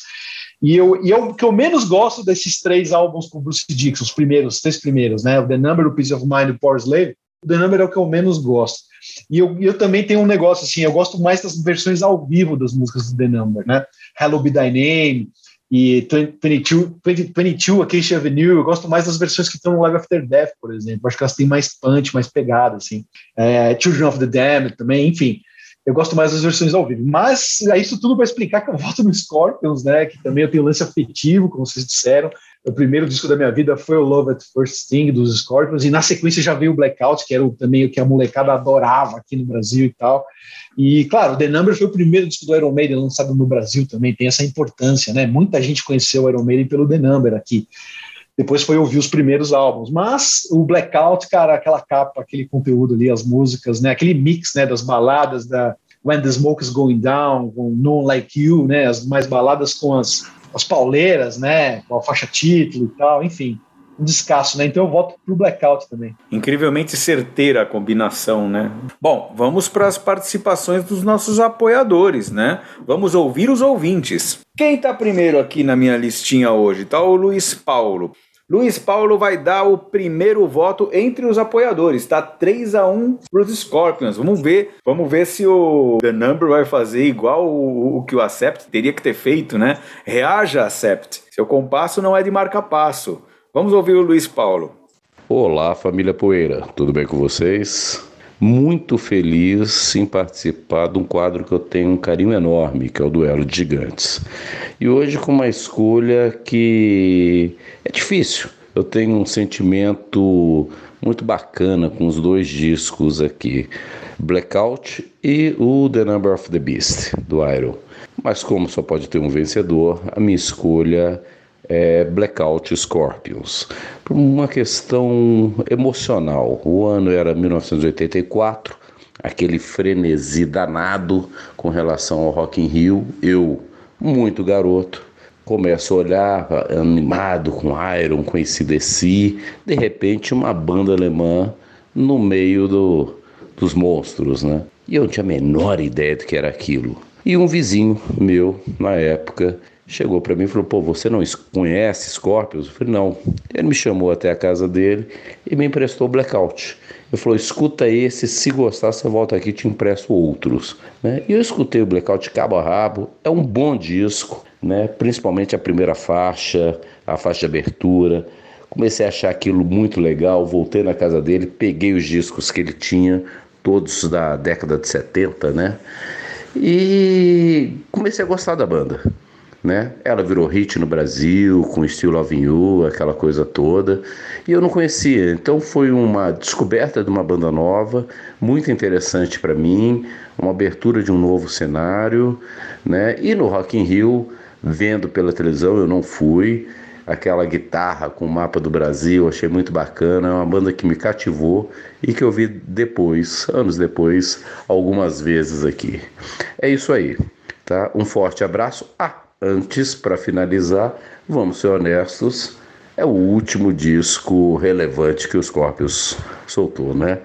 E eu, e eu, que eu menos gosto desses três álbuns com Bruce Dixon, os primeiros, os três primeiros, né? O The Number, o Peace of Mind e o Power Slave, Number é o que eu menos gosto. E eu, eu também tenho um negócio assim, eu gosto mais das versões ao vivo das músicas do The Number, né? Hello Be Thy Name e 22, 20, 22 Acacia Avenue, eu gosto mais das versões que estão no Live After Death, por exemplo. Acho que elas têm mais punch, mais pegada, assim. É, Children of the Damned também, enfim. Eu gosto mais das versões ao vivo. Mas é isso tudo para explicar que eu voto no Scorpions, né? Que também eu tenho lance afetivo, como vocês disseram. O primeiro disco da minha vida foi o Love at First Sting dos Scorpions, e na sequência já veio o Blackout, que era o, também o que a molecada adorava aqui no Brasil e tal. E, claro, The Number foi o primeiro disco do Iron Maiden lançado no Brasil também, tem essa importância, né? Muita gente conheceu o Iron Maiden pelo The Number aqui. Depois foi ouvir os primeiros álbuns. Mas o Blackout, cara, aquela capa, aquele conteúdo ali, as músicas, né? Aquele mix, né? Das baladas da When the Smoke is Going Down, com No Like You, né? As mais baladas com as as pauleiras, né? Com a faixa título e tal, enfim. Um descasso, né? Então eu voto pro Blackout também. Incrivelmente certeira a combinação, né? Bom, vamos para as participações dos nossos apoiadores, né? Vamos ouvir os ouvintes. Quem tá primeiro aqui na minha listinha hoje? Tá o Luiz Paulo. Luiz Paulo vai dar o primeiro voto entre os apoiadores, tá 3 a 1 para os Scorpions. Vamos ver, vamos ver se o The Number vai fazer igual o, o que o Acept teria que ter feito, né? Reaja, Acept. Seu compasso não é de marca-passo. Vamos ouvir o Luiz Paulo. Olá, família Poeira, tudo bem com vocês? Muito feliz em participar de um quadro que eu tenho um carinho enorme, que é o Duelo de Gigantes. E hoje com uma escolha que é difícil. Eu tenho um sentimento muito bacana com os dois discos aqui, Blackout e o The Number of the Beast, do Iron. Mas como só pode ter um vencedor, a minha escolha é Blackout Scorpions. Por uma questão emocional. O ano era 1984, aquele frenesi danado com relação ao Rock in Rio. Eu, muito garoto, começo a olhar animado com Iron, com esse DC, de repente uma banda alemã no meio do, dos monstros, né? E eu não tinha a menor ideia do que era aquilo. E um vizinho meu, na época, chegou para mim e falou: Pô, você não conhece Scorpions? Eu falei: Não. Ele me chamou até a casa dele e me emprestou Blackout. Ele falou: Escuta esse, se gostar, você volta aqui e te empresto outros. Né? E eu escutei o Blackout cabo a rabo. É um bom disco, né? principalmente a primeira faixa, a faixa de abertura. Comecei a achar aquilo muito legal. Voltei na casa dele, peguei os discos que ele tinha, todos da década de 70, né? E comecei a gostar da banda né? Ela virou hit no Brasil, com Still Loving You, aquela coisa toda, e eu não conhecia. Então foi uma descoberta de uma banda nova, muito interessante para mim, uma abertura de um novo cenário, né? E no Rock in Rio, vendo pela televisão, eu não fui, aquela guitarra com o mapa do Brasil, achei muito bacana, é uma banda que me cativou e que eu vi depois, anos depois, algumas vezes aqui. É isso aí, tá? Um forte abraço. Ah, Antes, para finalizar, vamos ser honestos, é o último disco relevante que os Scorpions soltou, né?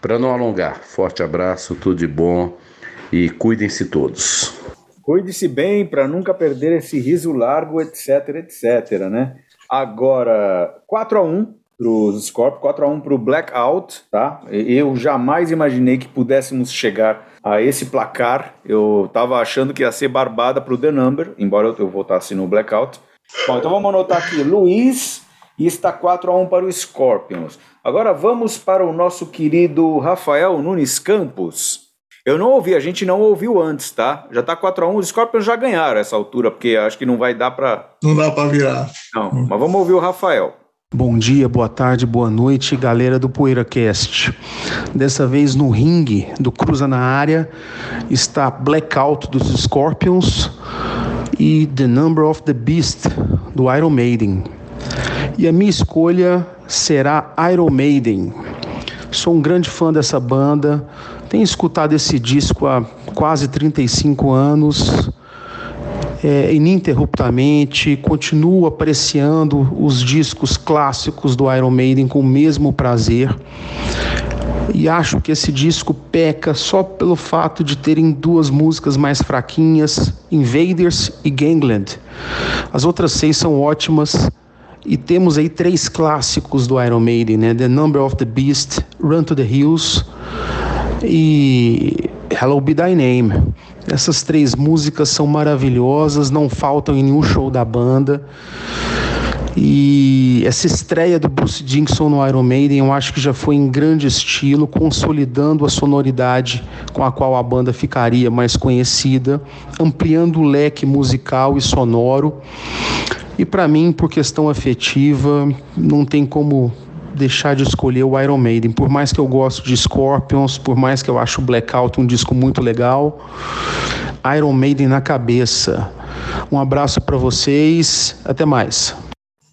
Para não alongar, forte abraço, tudo de bom e cuidem-se todos. Cuide-se bem para nunca perder esse riso largo, etc, etc, né? Agora, 4 a 1 para os Scorpions, 4 a 1 para o Blackout, tá? Eu jamais imaginei que pudéssemos chegar a esse placar. Eu tava achando que ia ser barbada para o The Number, embora eu votasse no Blackout. Bom, então vamos anotar aqui, Luiz e está 4 a 1 para o Scorpions. Agora vamos para o nosso querido Rafael Nunes Campos. Eu não ouvi, a gente não ouviu antes, tá? Já tá 4 a 1 os Scorpions já ganharam essa altura, porque acho que não vai dar para Não dá para virar. Não, mas vamos ouvir o Rafael. Bom dia, boa tarde, boa noite, galera do PoeiraCast. Dessa vez no ringue do Cruza na área está Blackout dos Scorpions e The Number of the Beast do Iron Maiden. E a minha escolha será Iron Maiden. Sou um grande fã dessa banda, tenho escutado esse disco há quase 35 anos é, ininterruptamente, continuo apreciando os discos clássicos do Iron Maiden com o mesmo prazer. E acho que esse disco peca só pelo fato de terem duas músicas mais fraquinhas, Invaders e Gangland. As outras seis são ótimas. E temos aí três clássicos do Iron Maiden, né? The Number of the Beast, Run to the Hills e Hello Be Thy Name. Essas três músicas são maravilhosas, não faltam em nenhum show da banda. E essa estreia do Bruce Dickinson no Iron Maiden, eu acho que já foi em grande estilo, consolidando a sonoridade com a qual a banda ficaria mais conhecida, ampliando o leque musical e sonoro. E para mim, por questão afetiva, não tem como deixar de escolher o Iron Maiden. Por mais que eu gosto de Scorpions, por mais que eu acho Blackout um disco muito legal, Iron Maiden na cabeça. Um abraço para vocês, até mais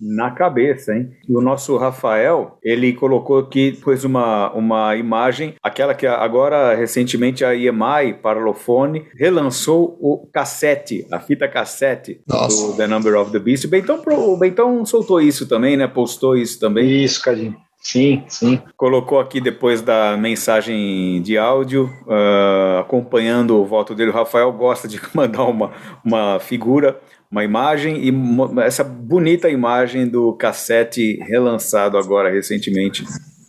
na cabeça, hein? E o nosso Rafael, ele colocou aqui, pôs uma, uma imagem, aquela que agora, recentemente, a EMI, Parlophone, relançou o cassete, a fita cassete Nossa. do The Number of the Beast. O Bentão, o Bentão soltou isso também, né? Postou isso também. Isso, Cadinho. Sim, sim. Colocou aqui depois da mensagem de áudio, uh, acompanhando o voto dele. O Rafael gosta de (laughs) mandar uma, uma figura uma imagem e essa bonita imagem do cassete relançado agora recentemente.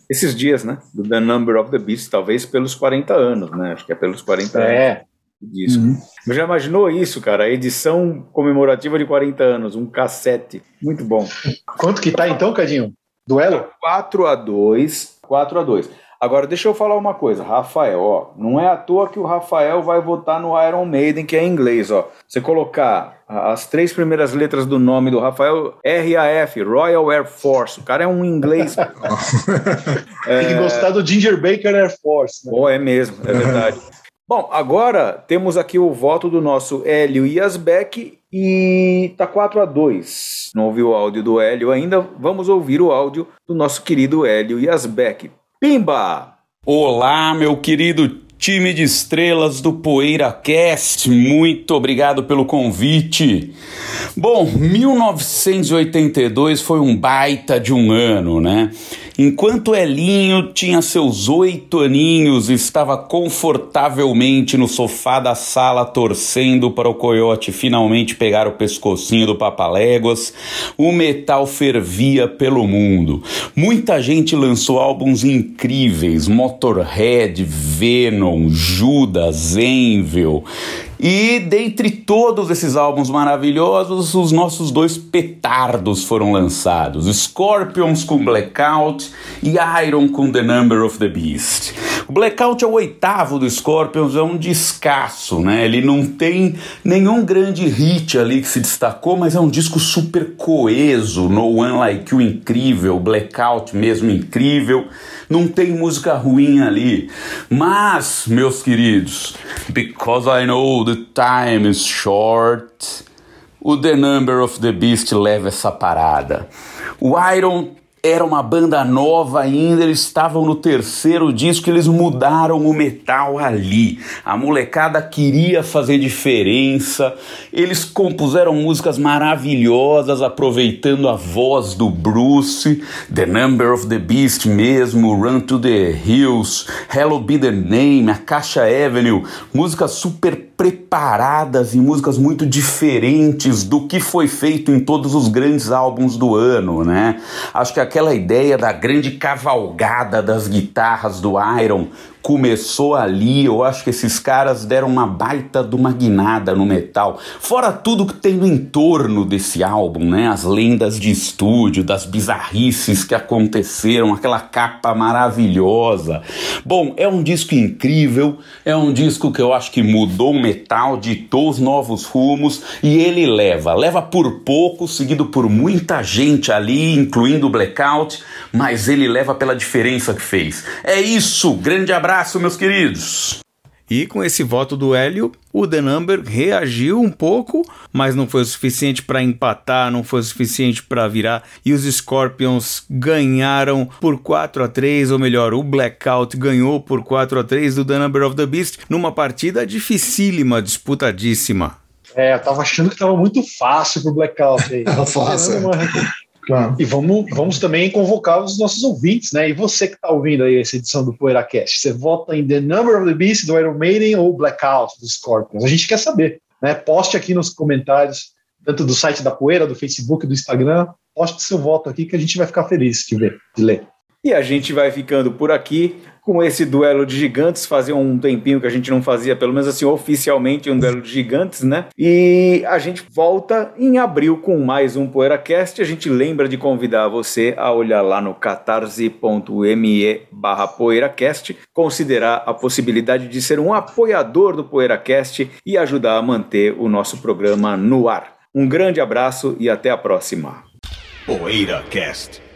Esses dias, né? Do The Number of the Beast, talvez pelos 40 anos, né? Acho que é pelos 40 é. anos. Disco. Uhum. Você já imaginou isso, cara? A edição comemorativa de 40 anos, um cassete. Muito bom. Quanto que tá então, Cadinho? Duelo? 4 a 2 4 a 2 Agora, deixa eu falar uma coisa, Rafael, ó, não é à toa que o Rafael vai votar no Iron Maiden, que é em inglês, ó. Você colocar as três primeiras letras do nome do Rafael, RAF, Royal Air Force. O cara é um inglês. (laughs) é... Tem que gostar do Ginger Baker Air Force. Né? Oh, é mesmo, é verdade. (laughs) Bom, agora temos aqui o voto do nosso Hélio Yasbeck e tá 4 a 2. Não ouviu o áudio do Hélio ainda? Vamos ouvir o áudio do nosso querido Hélio Yasbeck. Pimba! Olá, meu querido time de estrelas do PoeiraCast, muito obrigado pelo convite. Bom, 1982 foi um baita de um ano, né? Enquanto Elinho tinha seus oito aninhos e estava confortavelmente no sofá da sala torcendo para o coiote finalmente pegar o pescocinho do Papaléguas, o metal fervia pelo mundo. Muita gente lançou álbuns incríveis, Motorhead, Venom, Judas, Envil, e dentre todos esses álbuns maravilhosos, os nossos dois petardos foram lançados: Scorpions com Blackout e Iron com The Number of the Beast. O Blackout é o oitavo do Scorpions, é um descasso, né? Ele não tem nenhum grande hit ali que se destacou, mas é um disco super coeso. No One Like You incrível, Blackout mesmo incrível não tem música ruim ali. Mas, meus queridos, because I know the time is short, o The Number of the Beast leva essa parada. O Iron era uma banda nova ainda, eles estavam no terceiro disco, eles mudaram o metal ali. A molecada queria fazer diferença, eles compuseram músicas maravilhosas, aproveitando a voz do Bruce, The Number of the Beast mesmo, Run to the Hills, Hello Be the Name, A Caixa Avenue, músicas super preparadas e músicas muito diferentes do que foi feito em todos os grandes álbuns do ano, né? Acho que aquela ideia da grande cavalgada das guitarras do Iron começou ali. Eu acho que esses caras deram uma baita de uma guinada no metal. Fora tudo que tem no entorno desse álbum, né? As lendas de estúdio, das bizarrices que aconteceram, aquela capa maravilhosa. Bom, é um disco incrível, é um disco que eu acho que mudou o metal, ditou os novos rumos e ele leva, leva por pouco, seguido por muita gente ali, incluindo o Blackout, mas ele leva pela diferença que fez. É isso, grande abraço abraço, meus queridos. E com esse voto do Hélio, o The Number reagiu um pouco, mas não foi o suficiente para empatar, não foi o suficiente para virar. E os Scorpions ganharam por 4 a 3, ou melhor, o Blackout ganhou por 4 a 3 do The Number of the Beast numa partida dificílima, disputadíssima. É, eu tava achando que tava muito fácil pro Blackout aí. (laughs) Tava fácil. Claro. E vamos, vamos também convocar os nossos ouvintes, né? E você que está ouvindo aí essa edição do PoeiraCast, você vota em The Number of the Beast do Iron Maiden ou Blackout do Scorpions? A gente quer saber, né? Poste aqui nos comentários tanto do site da Poeira, do Facebook, do Instagram. Poste seu voto aqui que a gente vai ficar feliz de ver, de ler. E a gente vai ficando por aqui com esse duelo de gigantes. Fazia um tempinho que a gente não fazia, pelo menos assim, oficialmente, um duelo de gigantes, né? E a gente volta em abril com mais um PoeiraCast. A gente lembra de convidar você a olhar lá no catarse.me barra PoeiraCast, considerar a possibilidade de ser um apoiador do PoeiraCast e ajudar a manter o nosso programa no ar. Um grande abraço e até a próxima. PoeiraCast.